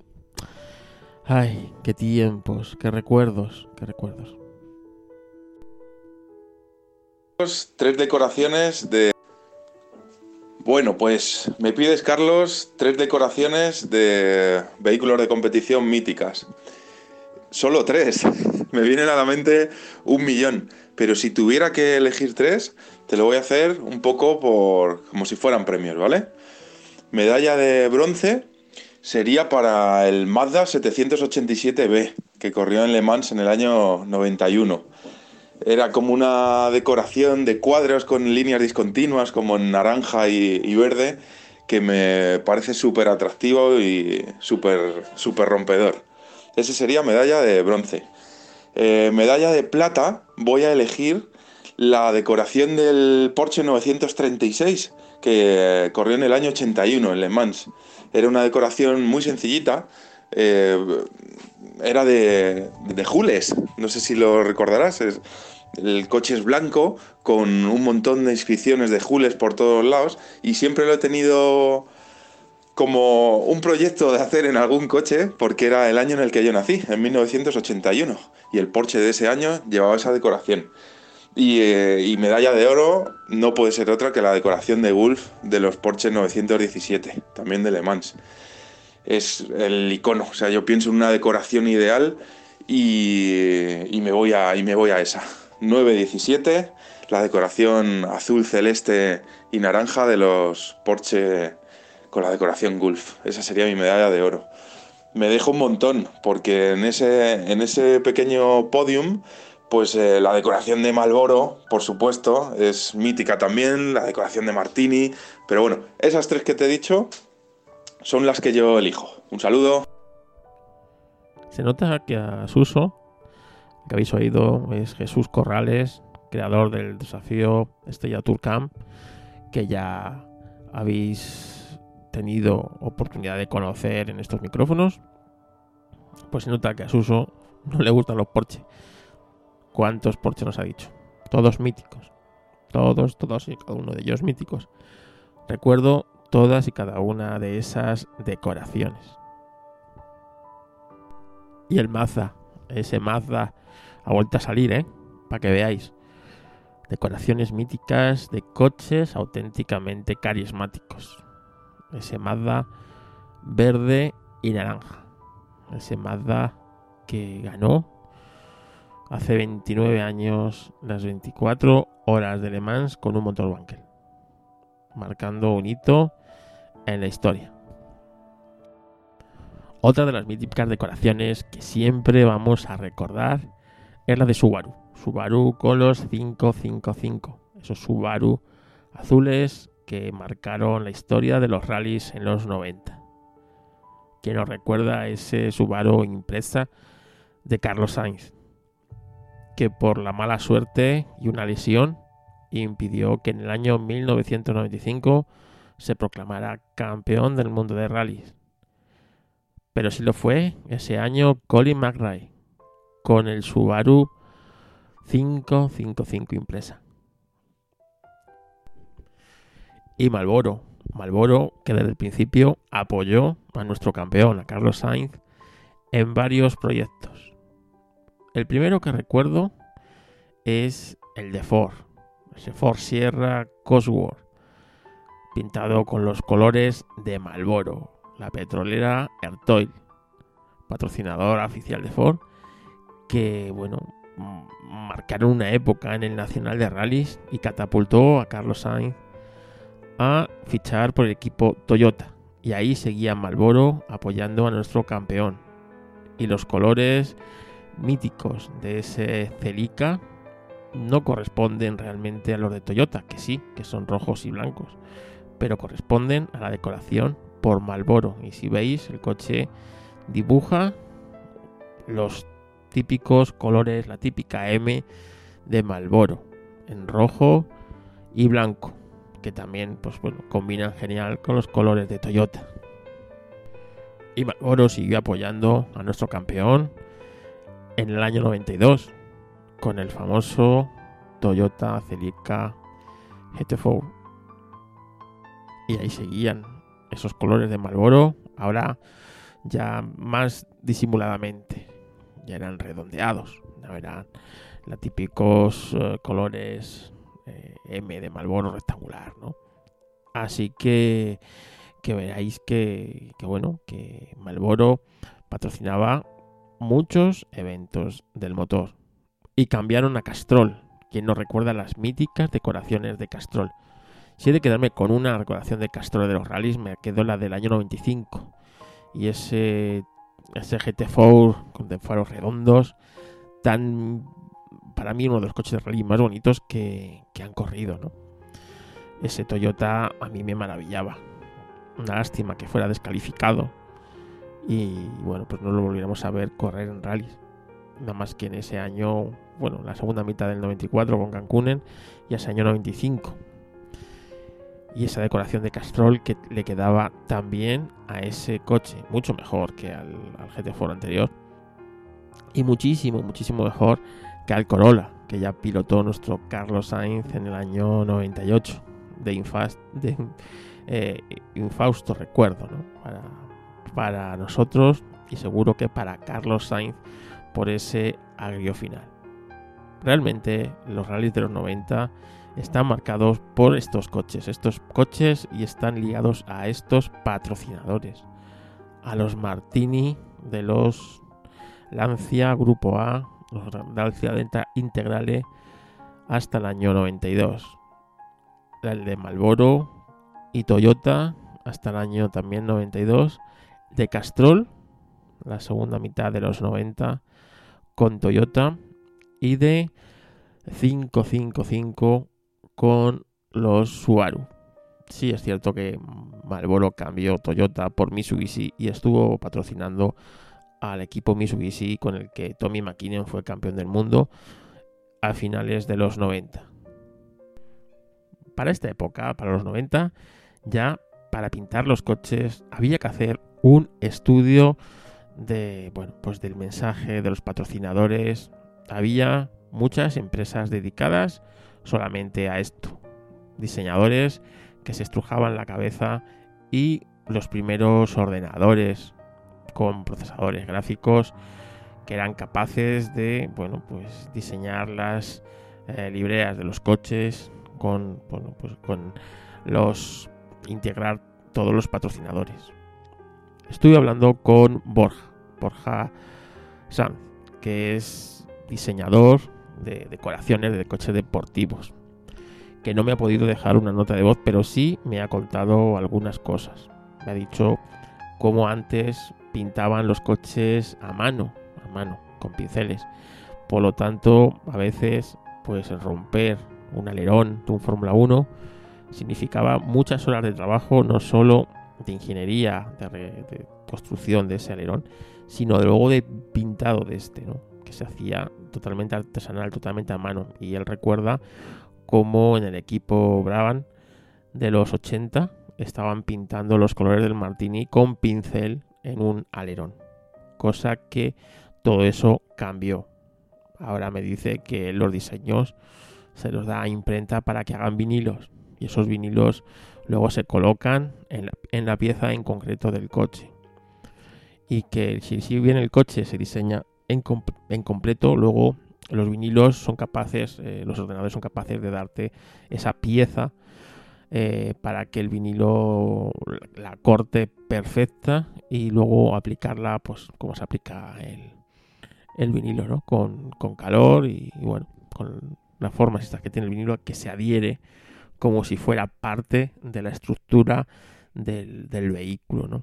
A: Ay, qué tiempos, qué recuerdos, qué recuerdos.
I: Tres decoraciones de... Bueno, pues me pides, Carlos, tres decoraciones de vehículos de competición míticas. solo tres. Me vienen a la mente un millón. Pero si tuviera que elegir tres, te lo voy a hacer un poco por como si fueran premios, ¿vale? Medalla de bronce sería para el Mazda 787B, que corrió en Le Mans en el año 91. Era como una decoración de cuadros con líneas discontinuas, como en naranja y, verde, que me parece súper atractivo y súper super rompedor. Ese sería medalla de bronce. Eh, medalla de plata, voy a elegir la decoración del Porsche 936, que corrió en el año 81 en Le Mans. Era una decoración muy sencillita. Eh, era de, de Jules, no sé si lo recordarás. el coche es blanco con un montón de inscripciones de Jules por todos lados y siempre lo he tenido como un proyecto de hacer en algún coche porque era el año en el que yo nací, en 1981, y el Porsche de ese año llevaba esa decoración. Eh, y, medalla de oro no puede ser otra que la decoración de Wolf de los Porsche 917, también de Le Mans. Es el icono, o sea, yo pienso en una decoración ideal y, me, voy a, y me voy a esa. 917, la decoración azul, celeste y naranja de los Porsche con la decoración Gulf. Esa sería mi medalla de oro. Me dejo un montón, porque en ese, en ese pequeño podium pues eh, la decoración de Malboro, por supuesto, es mítica también, la decoración de Martini, pero bueno, esas tres que te he dicho son las que yo elijo. Un saludo.
A: Se nota que a Suso, que habéis oído, es Jesús Corrales, creador del desafío Estrella Tour Camp, que ya habéis tenido oportunidad de conocer en estos micrófonos. Pues se nota que a Suso no le gustan los Porsche ¿Cuántos Porsche nos ha dicho? Todos míticos. Todos, todos y cada uno de ellos míticos. Recuerdo todas y cada una de esas decoraciones. Y el Mazda, ese Mazda ha vuelto a salir, ¿eh? Para que veáis. Decoraciones míticas de coches auténticamente carismáticos. Ese Mazda verde y naranja. Ese Mazda que ganó hace 29 años las 24 horas de Le Mans con un motor Wankel, marcando un hito en la historia. Otra de las míticas decoraciones que siempre vamos a recordar es la de Subaru. Subaru con los 555, esos Subaru azules que marcaron la historia de los rallies en los 90. ¿Quién nos recuerda ese Subaru impresa de Carlos Sainz? que por la mala suerte y una lesión impidió que en el año 1995 se proclamara campeón del mundo de rallies. Pero sí lo fue ese año Colin McRae con el Subaru 555 impresa. Y Malboro, Malboro que desde el principio apoyó a nuestro campeón, a Carlos Sainz, en varios proyectos. El primero que recuerdo es el de Ford, ese Ford Sierra Cosworth, pintado con los colores de Marlboro, la petrolera Ertoil, patrocinador oficial de Ford, que bueno, marcaron una época en el Nacional de Rallys y catapultó a Carlos Sainz a fichar por el equipo Toyota. Y ahí seguía Marlboro apoyando a nuestro campeón. Y los colores míticos de ese Celica no corresponden realmente a los de Toyota, que sí, que son rojos y blancos, pero corresponden a la decoración por Malboro. Y si veis, el coche dibuja los típicos colores, la típica M de Malboro, en rojo y blanco, que también pues bueno, combinan genial con los colores de Toyota. Y Malboro siguió apoyando a nuestro campeón, en el año 92 con el famoso Toyota Celica GT4. Y ahí seguían esos colores de Marlboro, ahora ya más disimuladamente. Ya eran redondeados, no eran los típicos eh, colores eh, M de Marlboro rectangular, ¿no? Así que que veáis que, que bueno, que Marlboro patrocinaba muchos eventos del motor y cambiaron a Castrol, quien nos recuerda las míticas decoraciones de Castrol. Si he de quedarme con una decoración de Castrol de los rallies, me quedó la del año 95 y ese, ese GT4 con de faros redondos, tan para mí uno de los coches de rally más bonitos que, que han corrido, ¿no? Ese Toyota a mí me maravillaba. Una lástima que fuera descalificado y bueno, pues no lo volviéramos a ver correr en rallies. Nada más que en ese año, bueno, la segunda mitad del 94 con Cancún y ese año 95. Y esa decoración de Castrol que le quedaba también a ese coche, mucho mejor que al, al GT4 anterior. Y muchísimo, muchísimo mejor que al Corolla, que ya pilotó nuestro Carlos Sainz en el año 98. De, infast, de eh, infausto recuerdo, ¿no? Para, para nosotros y seguro que para Carlos Sainz por ese agrio final. Realmente los rallies de los 90 están marcados por estos coches, estos coches y están ligados a estos patrocinadores, a los Martini de los Lancia Grupo A, los Lancia Denta Integrale hasta el año 92, el de Malboro y Toyota hasta el año también 92 de Castrol, la segunda mitad de los 90 con Toyota. Y de 555 con los Subaru. Sí, es cierto que Marlboro cambió Toyota por Mitsubishi y estuvo patrocinando al equipo Mitsubishi con el que Tommy McKinnon fue campeón del mundo a finales de los 90. Para esta época, para los 90, ya para pintar los coches había que hacer un estudio de, bueno, pues del mensaje de los patrocinadores. Había muchas empresas dedicadas solamente a esto. Diseñadores que se estrujaban la cabeza y los primeros ordenadores con procesadores gráficos que eran capaces de, bueno, pues diseñar las eh, de los coches con, bueno, pues con los integrar todos los patrocinadores. Estuve hablando con Borja, Borja Sanz, que es diseñador de decoraciones de coches deportivos, que no me ha podido dejar una nota de voz, pero sí me ha contado algunas cosas. Me ha dicho cómo antes pintaban los coches a mano, a mano, con pinceles. Por lo tanto, a veces, pues romper un alerón de un Fórmula 1 significaba muchas horas de trabajo, no solo de ingeniería, de, construcción de ese alerón, sino de luego de pintado de este, que se hacía totalmente artesanal, totalmente a mano. Y él recuerda cómo en el equipo Brabham de los 80 estaban pintando los colores del Martini con pincel en un alerón. Cosa que todo eso cambió. Ahora me dice que los diseños se los da a imprenta para que hagan vinilos. Y esos vinilos luego se colocan en la, pieza en concreto del coche. Y que si, bien el coche se diseña en, completo, luego los vinilos son capaces, eh, los ordenadores son capaces de darte esa pieza eh, para que el vinilo la corte perfecta y luego aplicarla pues como se aplica el, vinilo, ¿no? Con, calor y, y, bueno, con las formas estas que tiene el vinilo que se adhiere como si fuera parte de la estructura del, vehículo, ¿no?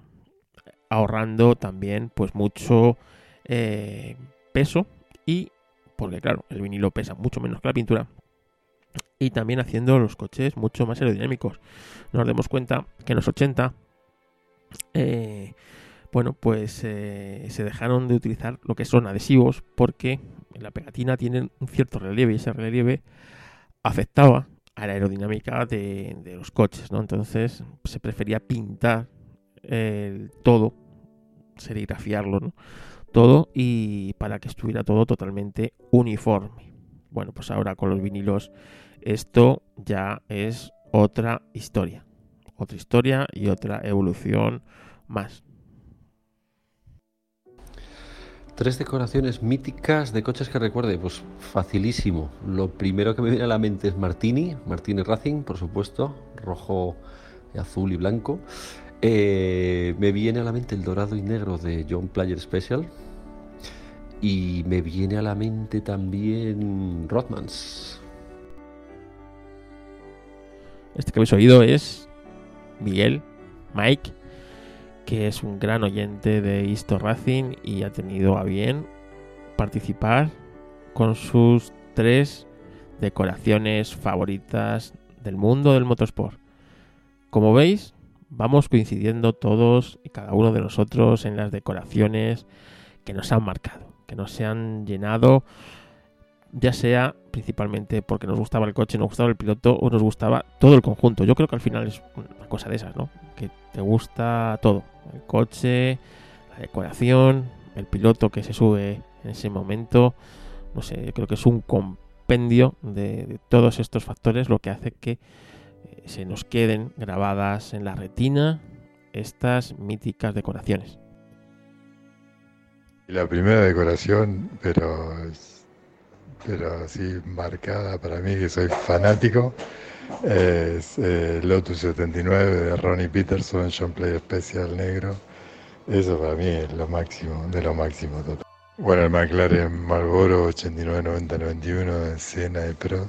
A: ahorrando también pues mucho eh, peso y porque claro el vinilo pesa mucho menos que la pintura y también haciendo los coches mucho más aerodinámicos nos demos cuenta que en los 80 eh, bueno pues eh, se dejaron de utilizar lo que son adhesivos porque la pegatina tiene un cierto relieve y ese relieve afectaba a la aerodinámica de, los coches, ¿no? Entonces se prefería pintar el todo, serigrafiarlo, ¿no? Todo y para que estuviera todo totalmente uniforme. Bueno, pues ahora con los vinilos esto ya es otra historia. Otra historia y otra evolución más.
J: Tres decoraciones míticas de coches que recuerde, pues facilísimo. Lo primero que me viene a la mente es Martini, Martini Racing, por supuesto, rojo, azul y blanco. Eh, me viene a la mente el dorado y negro de John Player Special. Y me viene a la mente también Rothmans.
A: Este que habéis oído es Miguel, Mike, que es un gran oyente de Histo Racing y ha tenido a bien participar con sus tres decoraciones favoritas del mundo del motorsport. Como veis, vamos coincidiendo todos y cada uno de nosotros en las decoraciones que nos han marcado, que nos han llenado, ya sea principalmente porque nos gustaba el coche, nos gustaba el piloto o nos gustaba todo el conjunto. Yo creo que al final es una cosa de esas, ¿no? Que te gusta todo, el coche, la decoración, el piloto que se sube en ese momento, no sé, yo creo que es un compendio de, de todos estos factores lo que hace que eh, se nos queden grabadas en la retina estas míticas decoraciones.
K: La primera decoración, pero, pero así marcada para mí, que soy fanático, es eh, Lotus 79 de Ronnie Peterson, John Play Special negro. Eso para mí es lo máximo, de lo máximo total. Bueno, el McLaren Marlboro 89, 90, 91 de Siena de Pro.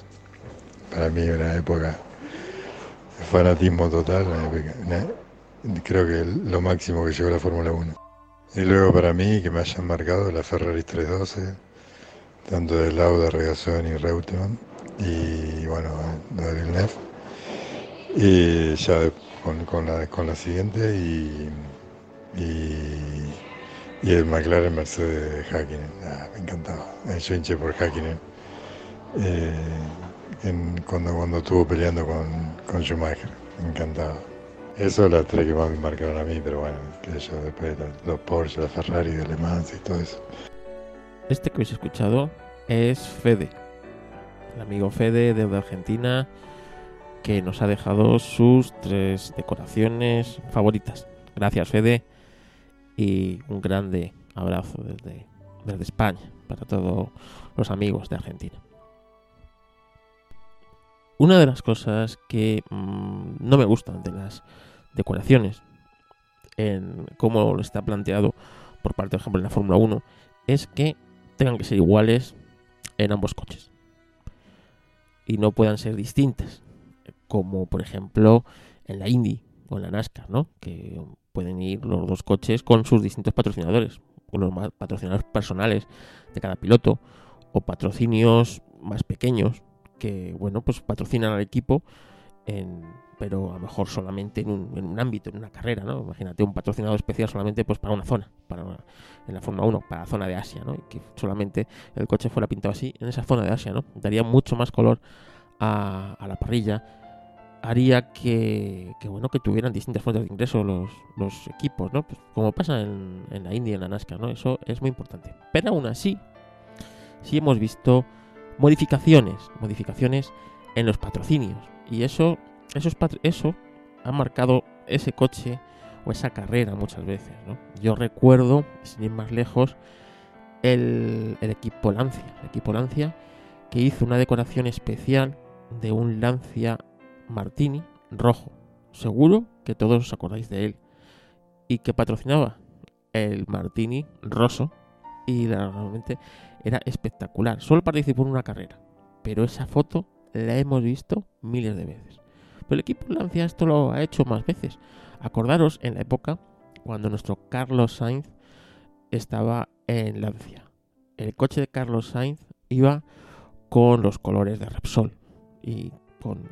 K: Para mí una época fanatismo total, época- una- creo que lo máximo que llegó la Fórmula 1. Y luego para mí que me hayan marcado la Ferrari 312, tanto de Lauda, Regazzoni y Reutemann, y bueno, lo de Villeneuve. Y ya con, la, con la siguiente y, y, el McLaren Mercedes de Hakkinen. Ah, me encantaba. Eh, Yo hinché por Hakkinen. eh, en- cuando, cuando estuvo peleando con, con Schumacher. Me encantaba. Eso es las tres que más me marcaron a mí, pero bueno, que yo después los, los Porsche, la Ferrari de Le Mans y todo eso.
A: Este que habéis escuchado es Fede, el amigo Fede desde Argentina, que nos ha dejado sus tres decoraciones favoritas. Gracias, Fede, y un grande abrazo desde, desde España para todos los amigos de Argentina. Una de las cosas que mm, no me gustan de las decoraciones, en cómo está planteado por parte, por ejemplo, en la Fórmula 1, es que tengan que ser iguales en ambos coches y no puedan ser distintas, como por ejemplo en la Indy o en la NASCAR, ¿no? Que pueden ir los dos coches con sus distintos patrocinadores, o los patrocinadores personales de cada piloto, o patrocinios más pequeños que, bueno, pues patrocinan al equipo en, pero a lo mejor solamente en un, en un ámbito, en una carrera, ¿no? Imagínate un patrocinador especial solamente pues para una zona, para una- en la Fórmula 1, para la zona de Asia, ¿no? Y que solamente el coche fuera pintado así en esa zona de Asia, ¿no? Daría mucho más color a, la parrilla, haría que, que, bueno, que tuvieran distintas fuentes de ingreso los, equipos, ¿no? Pues como pasa en, en la India en la NASCAR, ¿no? Eso es muy importante. Pero aún así, sí hemos visto modificaciones, modificaciones en los patrocinios. Y eso, eso, es patro- eso ha marcado ese coche o esa carrera muchas veces. ¿no? Yo recuerdo, sin ir más lejos, el, el equipo Lancia. El equipo Lancia que hizo una decoración especial de un Lancia Martini rojo. Seguro que todos os acordáis de él. Y que patrocinaba el Martini roso. Y realmente era espectacular. Solo participó en una carrera. Pero esa foto la hemos visto miles de veces. Pero el equipo Lancia esto lo ha hecho más veces. Acordaros en la época cuando nuestro Carlos Sainz estaba en Lancia. El coche de Carlos Sainz iba con los colores de Repsol y con,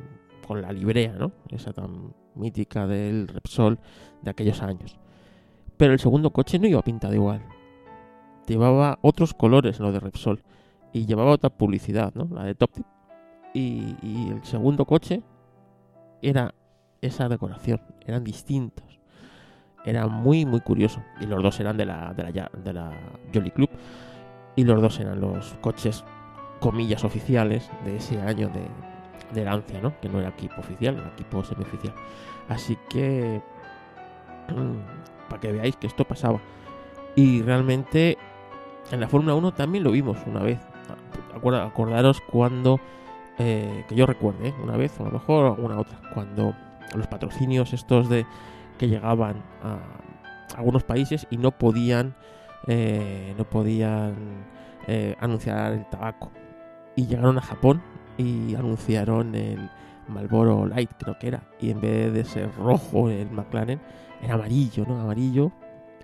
A: con la librea, ¿no? Esa tan mítica del Repsol de aquellos años. Pero el segundo coche no iba pintado igual. Llevaba otros colores lo de Repsol y llevaba otra publicidad, ¿no? La de Top Tip. Y, el segundo coche era esa decoración, eran distintos. Era muy, muy curioso. Y los dos eran de la, de la, de Jolly Club. Y los dos eran los coches, comillas, oficiales de ese año de, de Lancia, ¿no? Que no era equipo oficial, era equipo semioficial. Así que, para que veáis que esto pasaba. Y realmente en la Fórmula 1 también lo vimos una vez. Acordaros cuando, eh, que yo recuerde, ¿eh? una vez o a lo mejor alguna otra, cuando los patrocinios estos de que llegaban a algunos países y no podían eh, no podían eh, anunciar el tabaco. Y llegaron a Japón y anunciaron el Marlboro Light, creo que era. Y en vez de ser rojo el McLaren, era amarillo, ¿no? Amarillo.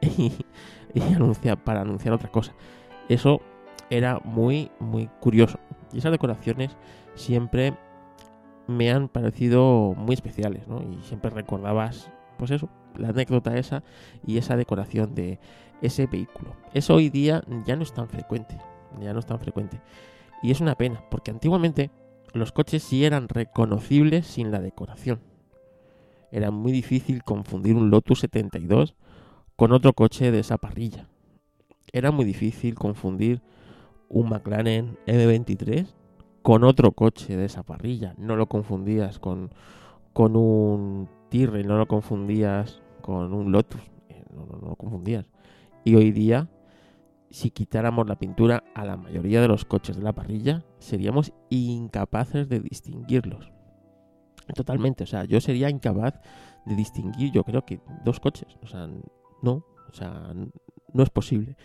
A: Y, anuncia, para anunciar otra cosa. Eso era muy, muy curioso. Y esas decoraciones siempre me han parecido muy especiales, ¿no? Y siempre recordabas, pues eso, la anécdota esa y esa decoración de ese vehículo. Eso hoy día ya no es tan frecuente, ya no es tan frecuente. Y es una pena, porque antiguamente los coches sí eran reconocibles sin la decoración. Era muy difícil confundir un Lotus 72 con otro coche de esa parrilla. Era muy difícil confundir un McLaren M23 con otro coche de esa parrilla. No lo confundías con, con un Tyrrell, no lo confundías con un Lotus. Eh, no, no lo confundías. Y hoy día, si quitáramos la pintura a la mayoría de los coches de la parrilla, seríamos incapaces de distinguirlos. Totalmente, o sea, yo sería incapaz de distinguir, yo creo que dos coches. O sea, no, o sea, no es posible.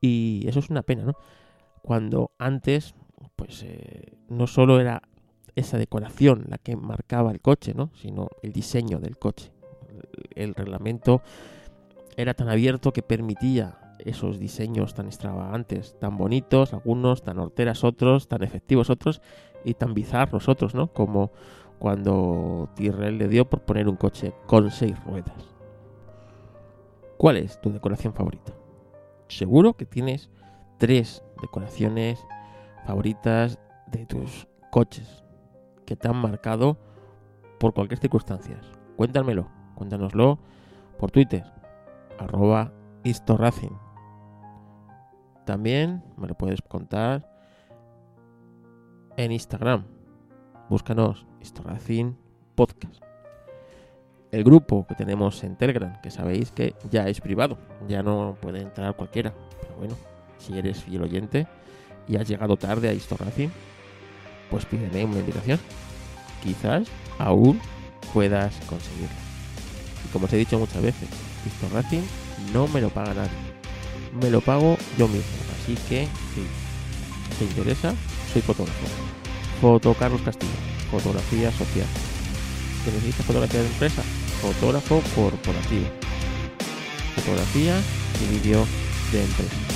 A: Y eso es una pena, ¿no? Cuando antes, pues eh, no solo era esa decoración la que marcaba el coche, ¿no? Sino el diseño del coche. El reglamento era tan abierto que permitía esos diseños tan extravagantes, tan bonitos, algunos tan horteras otros, tan efectivos otros y tan bizarros otros, ¿no? Como cuando Tyrrell le dio por poner un coche con seis ruedas. ¿Cuál es tu decoración favorita? Seguro que tienes tres decoraciones favoritas de tus coches que te han marcado por cualquier circunstancia. Cuéntamelo, cuéntanoslo por Twitter, arroba. También me lo puedes contar en Instagram. Búscanos historracing podcast. El grupo que tenemos en Telegram, que sabéis que ya es privado, ya no puede entrar cualquiera. Pero bueno, si eres fiel oyente y has llegado tarde a Historracing, pues pídeme una invitación. Quizás aún puedas conseguirlo. Y como os he dicho muchas veces, Historracing no me lo paga nadie. Me lo pago yo mismo. Así que, si te interesa, soy fotógrafo. Foto Carlos Castillo. Fotografía social. ¿Que necesitas fotografía de empresa? Fotógrafo corporativo. Fotografía y vídeo de empresa.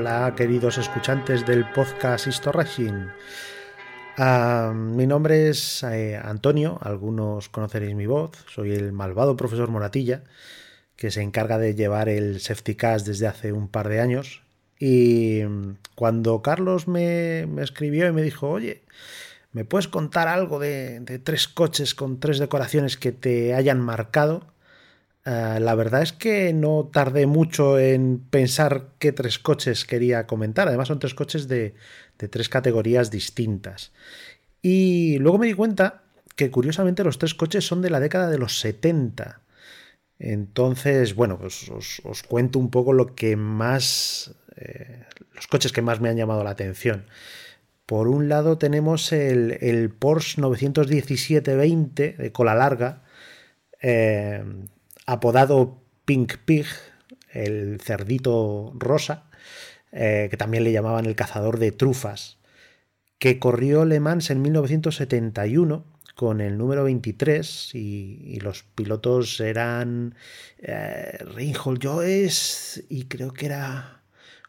L: Hola, queridos escuchantes del podcast Historracing. Ah, mi nombre es eh, Antonio, algunos conoceréis mi voz. Soy el malvado profesor Moratilla, que se encarga de llevar el Safety desde hace un par de años. Y cuando Carlos me, escribió y me dijo, oye, ¿me puedes contar algo de tres coches con tres decoraciones que te hayan marcado? Ah, la verdad es que no tardé mucho en pensar qué tres coches quería comentar. Además son tres coches de, tres categorías distintas. Y luego me di cuenta que curiosamente los tres coches son de la década de los 70. Entonces, bueno, pues os, cuento un poco lo que más... Eh, los coches que más me han llamado la atención. Por un lado tenemos el, el Porsche 917-20 de cola larga, eh, apodado Pink Pig, el cerdito rosa, eh, que también le llamaban el cazador de trufas, que corrió Le Mans en 1971 con el número 23 y, los pilotos eran eh, Reinhold y creo que era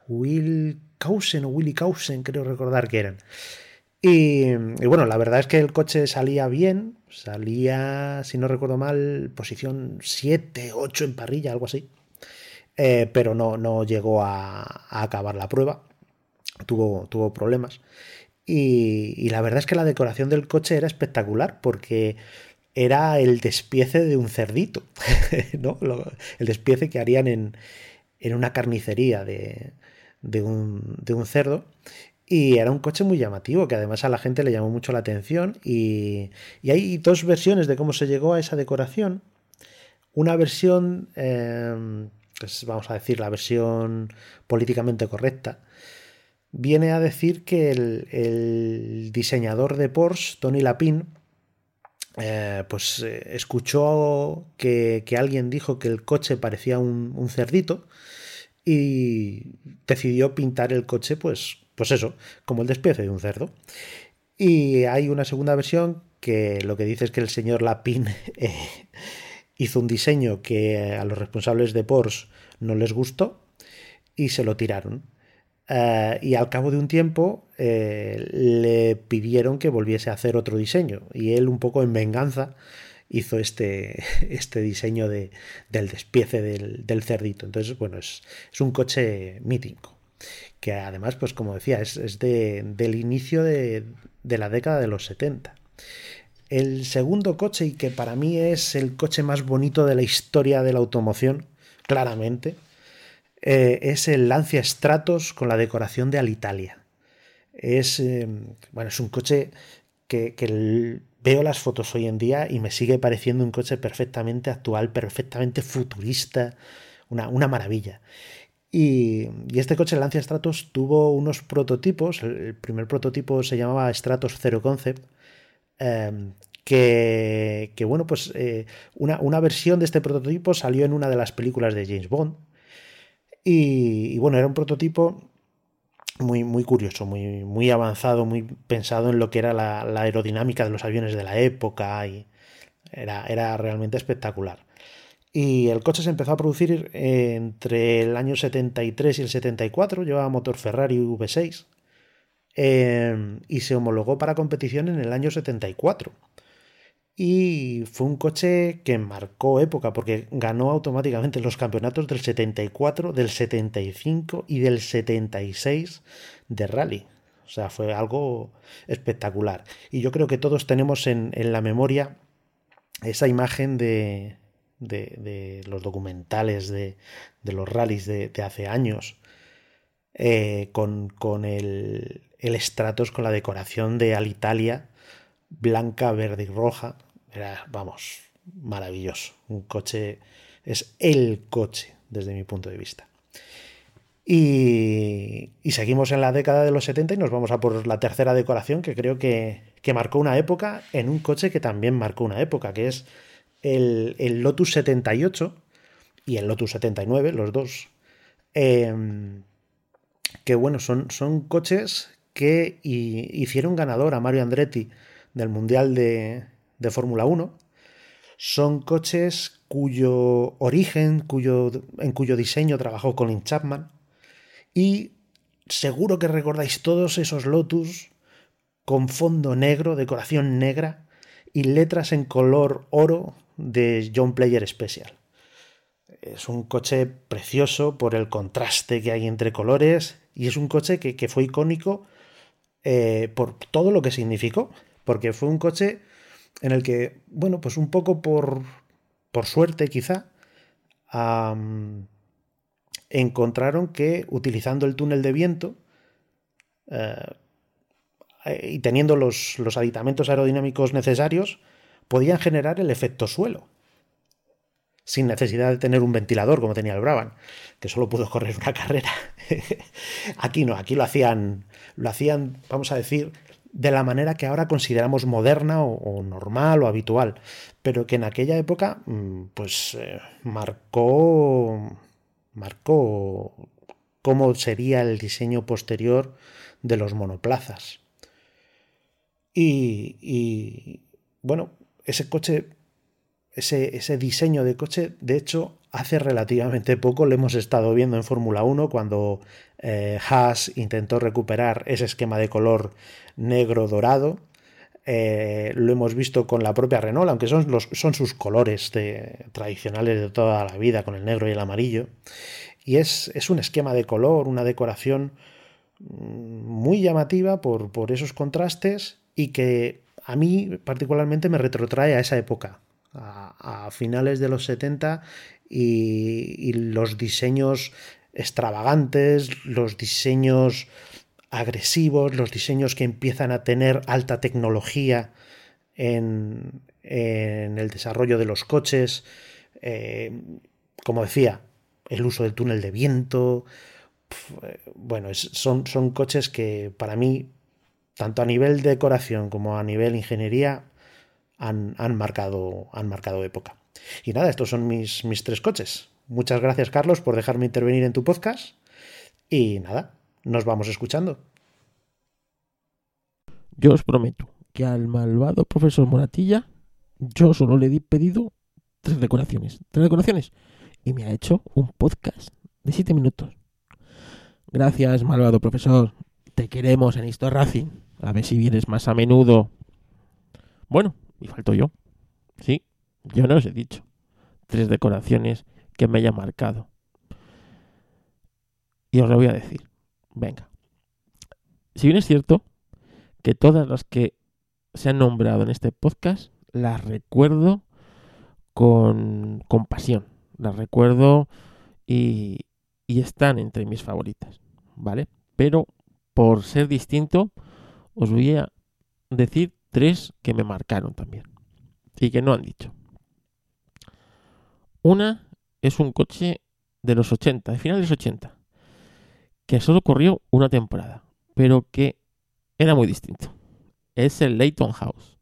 L: Will Causen o Willy Causen, creo recordar que eran. Y, bueno, la verdad es que el coche salía bien, salía, si no recuerdo mal, posición 7, 8 en parrilla, algo así. Eh, pero no, no llegó a, acabar la prueba, tuvo, tuvo problemas. Y, la verdad es que la decoración del coche era espectacular porque era el despiece de un cerdito, ¿no? el despiece que harían en, en una carnicería de, de, un, de, un, cerdo. Y era un coche muy llamativo, que además a la gente le llamó mucho la atención. Y, y hay dos versiones de cómo se llegó a esa decoración. Una versión, eh, pues vamos a decir, la versión políticamente correcta, viene a decir que el, diseñador de Porsche, Tony Lapin, eh, pues eh, escuchó que, alguien dijo que el coche parecía un, cerdito y decidió pintar el coche, pues, pues eso, como el despiece de un cerdo. Y hay una segunda versión que lo que dice es que el señor Lapin eh, hizo un diseño que a los responsables de Porsche no les gustó y se lo tiraron. Eh, y al cabo de un tiempo eh, le pidieron que volviese a hacer otro diseño. Y él, un poco en venganza, hizo este, este diseño de, del despiece del, cerdito. Entonces, bueno, es, un coche mítico. Que además, pues como decía, es, del inicio de, de la década de los 70. El segundo coche, y que para mí es el coche más bonito de la historia de la automoción, claramente, eh, es el Lancia Stratos con la decoración de Alitalia. Es, eh, bueno, es un coche que, veo las fotos hoy en día y me sigue pareciendo un coche perfectamente actual, perfectamente futurista, una, maravilla. Y, este coche, el Lancia Stratos, tuvo unos prototipos. El primer prototipo se llamaba Stratos Zero Concept. Em, que, bueno, pues eh, una, una, versión de este prototipo salió en una de las películas de James Bond, y, bueno, era un prototipo muy, muy curioso, muy, muy avanzado, muy pensado en lo que era la, aerodinámica de los aviones de la época y era, era, realmente espectacular. Y el coche se empezó a producir entre el año 73 y el 74, llevaba motor Ferrari V6 eh, y se homologó para competición en el año 74 y fue un coche que marcó época porque ganó automáticamente los campeonatos del 74, del 75 y del 76 de rally. O sea, fue algo espectacular. Y yo creo que todos tenemos en, la memoria esa imagen de, de, los documentales de, los rallies de, hace años, eh, con, con, el, el con la decoración de Alitalia, blanca, verde y roja, era, vamos, maravilloso. Un coche, es el coche desde mi punto de vista. Y, seguimos en la década de los 70 y nos vamos a por la tercera decoración que creo que, marcó una época en un coche que también marcó una época, que es el, Lotus 78 y el Lotus 79, los dos. Em, que bueno, son, son coches que hicieron ganador a Mario Andretti del Mundial de, de Fórmula 1. Son coches cuyo origen, cuyo, en cuyo diseño trabajó Colin Chapman. Y seguro que recordáis todos esos Lotus con fondo negro, decoración negra y letras en color oro de John Player Special. Es un coche precioso por el contraste que hay entre colores y es un coche que, fue icónico eh, por todo lo que significó, porque fue un coche en el que, bueno, pues un poco por, por suerte quizá, encontraron que utilizando el túnel de viento eh, y teniendo los, los aditamentos aerodinámicos necesarios, podían generar el efecto suelo sin necesidad de tener un ventilador como tenía el Brabham, que solo pudo correr una carrera. aquí no, aquí lo hacían, lo hacían, vamos a decir, de la manera que ahora consideramos moderna o, normal o habitual, pero que en aquella época mm, pues eh, marcó marcó cómo sería el diseño posterior de los monoplazas. Y, bueno, ese coche, ese, ese diseño de coche, de hecho, hace relativamente poco lo hemos estado viendo en Fórmula 1 cuando eh, Haas intentó recuperar ese esquema de color negro-dorado. Eh, lo hemos visto con la propia Renault, aunque son, los, son sus colores tradicionales de toda la vida, con el negro y el amarillo. Y es, es un esquema de color, una decoración mm, muy llamativa por, por esos contrastes y que a mí particularmente me retrotrae a esa época, a, finales de los 70 y, los diseños extravagantes, los diseños agresivos, los diseños que empiezan a tener alta tecnología en, el desarrollo de los coches. Eh, como decía, el uso del túnel de viento. Eh, bueno, son coches que para mí tanto a nivel decoración como a nivel ingeniería, han, marcado, han marcado época. Y nada, estos son mis, mis tres coches. Muchas gracias, Carlos, por dejarme intervenir en tu podcast. Y nada, nos vamos escuchando.
A: Yo os prometo que al malvado profesor Moratilla, yo solo le di pedido tres decoraciones. Tres decoraciones. Y me ha hecho un podcast de siete minutos. Gracias, malvado profesor. Te queremos en Histo. A ver si vienes más a menudo. Bueno, y falto yo. Sí, yo no os he dicho. Tres decoraciones que me haya marcado. Y os lo voy a decir. Venga. Si bien es cierto que todas las que se han nombrado en este podcast las recuerdo con, con pasión. Las recuerdo y, y están entre mis favoritas. ¿Vale? Pero por ser distinto, os voy a decir tres que me marcaron también y que no han dicho. Una es un coche de los 80, de finales 80, que solo corrió una temporada, pero que era muy distinto. Es el Leighton House.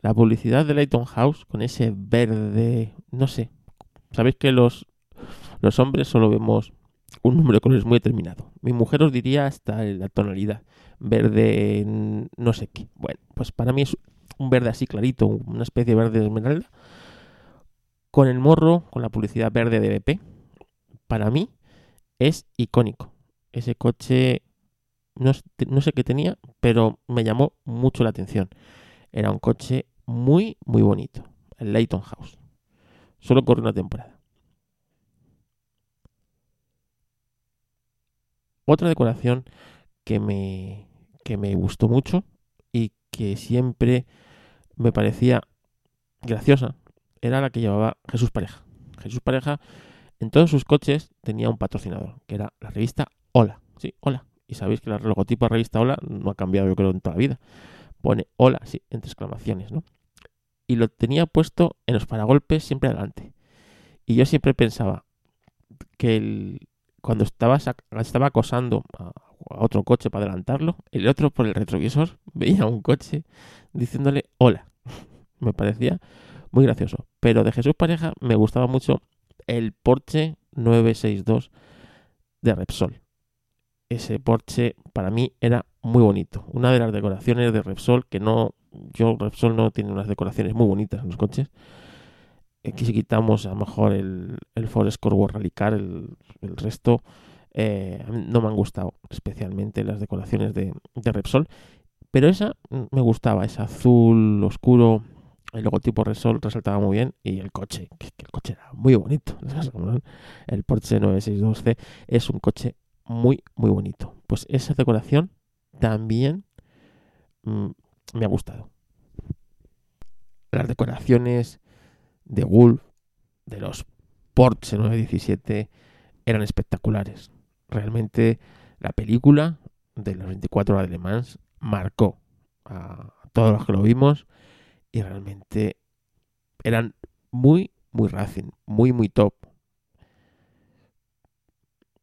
A: La publicidad de Leighton House con ese verde, no sé. Sabéis que los, los hombres solo vemos un número de colores muy determinado. Mi mujer os diría hasta la tonalidad. Verde, no sé qué. Bueno, pues para mí es un verde así clarito, una especie de verde de esmeralda. Con el morro, con la publicidad verde de BP. Para mí es icónico. Ese coche, no, no sé qué tenía, pero me llamó mucho la atención. Era un coche muy, muy bonito. El Leighton House. Solo corre una temporada. Otra decoración que me, que me gustó mucho y que siempre me parecía graciosa era la que llevaba Jesús Pareja. Jesús Pareja en todos sus coches tenía un patrocinador, que era la revista Hola. Sí, Hola. Y sabéis que el logotipo de la revista Hola no ha cambiado yo creo en toda la vida. Pone Hola, sí, entre exclamaciones, ¿no? Y lo tenía puesto en los paragolpes siempre adelante. Y yo siempre pensaba que cuando estaba, estaba acosando a, otro coche para adelantarlo, el otro por el retrovisor veía un coche diciéndole hola. me parecía muy gracioso. Pero de Jesús Pareja me gustaba mucho el Porsche 962 de Repsol. Ese Porsche para mí era muy bonito. Una de las decoraciones de Repsol que no... Yo, Repsol no tiene unas decoraciones muy bonitas en los coches Aquí si quitamos a lo mejor el, el Forest Core Rally Car, el, resto eh, no me han gustado especialmente las decoraciones de, Repsol. Pero esa me gustaba, ese azul oscuro, el logotipo Repsol resaltaba muy bien y el coche, que, el coche era muy bonito. El Porsche 962C es un coche muy, muy bonito. Pues esa decoración también mm, me ha gustado. Las decoraciones de Wolf, de los Porsche 917, eran espectaculares. Realmente la película de las 24 horas marcó a todos los que lo vimos y realmente eran muy, muy racing, muy, muy top.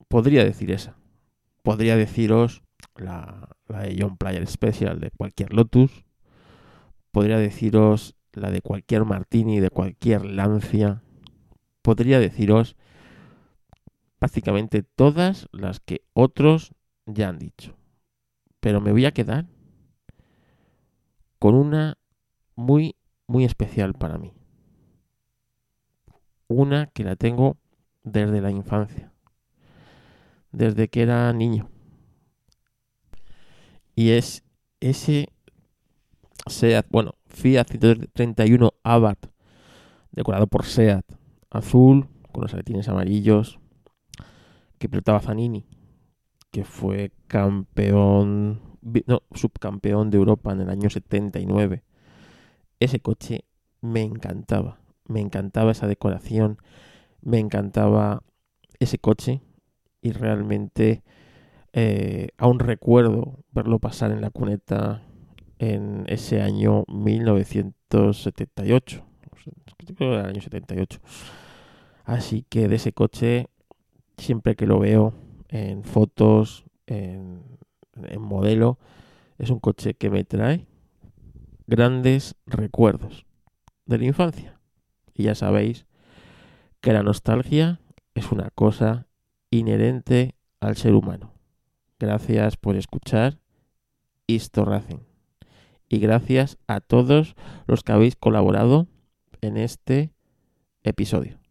A: Podría decir esa. Podría deciros la, la de John Player Special de cualquier Lotus. Podría deciros la de cualquier Martini, de cualquier Lancia, podría deciros básicamente todas las que otros ya han dicho. Pero me voy a quedar con una muy, muy especial para mí. Una que la tengo desde la infancia, desde que era niño. Y es ese SEAT, bueno, Fiat 131 Abarth, decorado por SEAT, azul, con los aletines amarillos, que pilotaba Zanini, que fue campeón, no, subcampeón de Europa en el año 79. Ese coche me encantaba, me encantaba esa decoración, me encantaba ese coche y realmente eh, aún recuerdo verlo pasar en la cuneta en ese año 1978. Creo que era el año 78. Así que de ese coche, siempre que lo veo en fotos, en, modelo, es un coche que me trae grandes recuerdos de la infancia. Y ya sabéis que la nostalgia es una cosa inherente al ser humano. Gracias por escuchar Histo Racing. Y gracias a todos los que habéis colaborado en este episodio.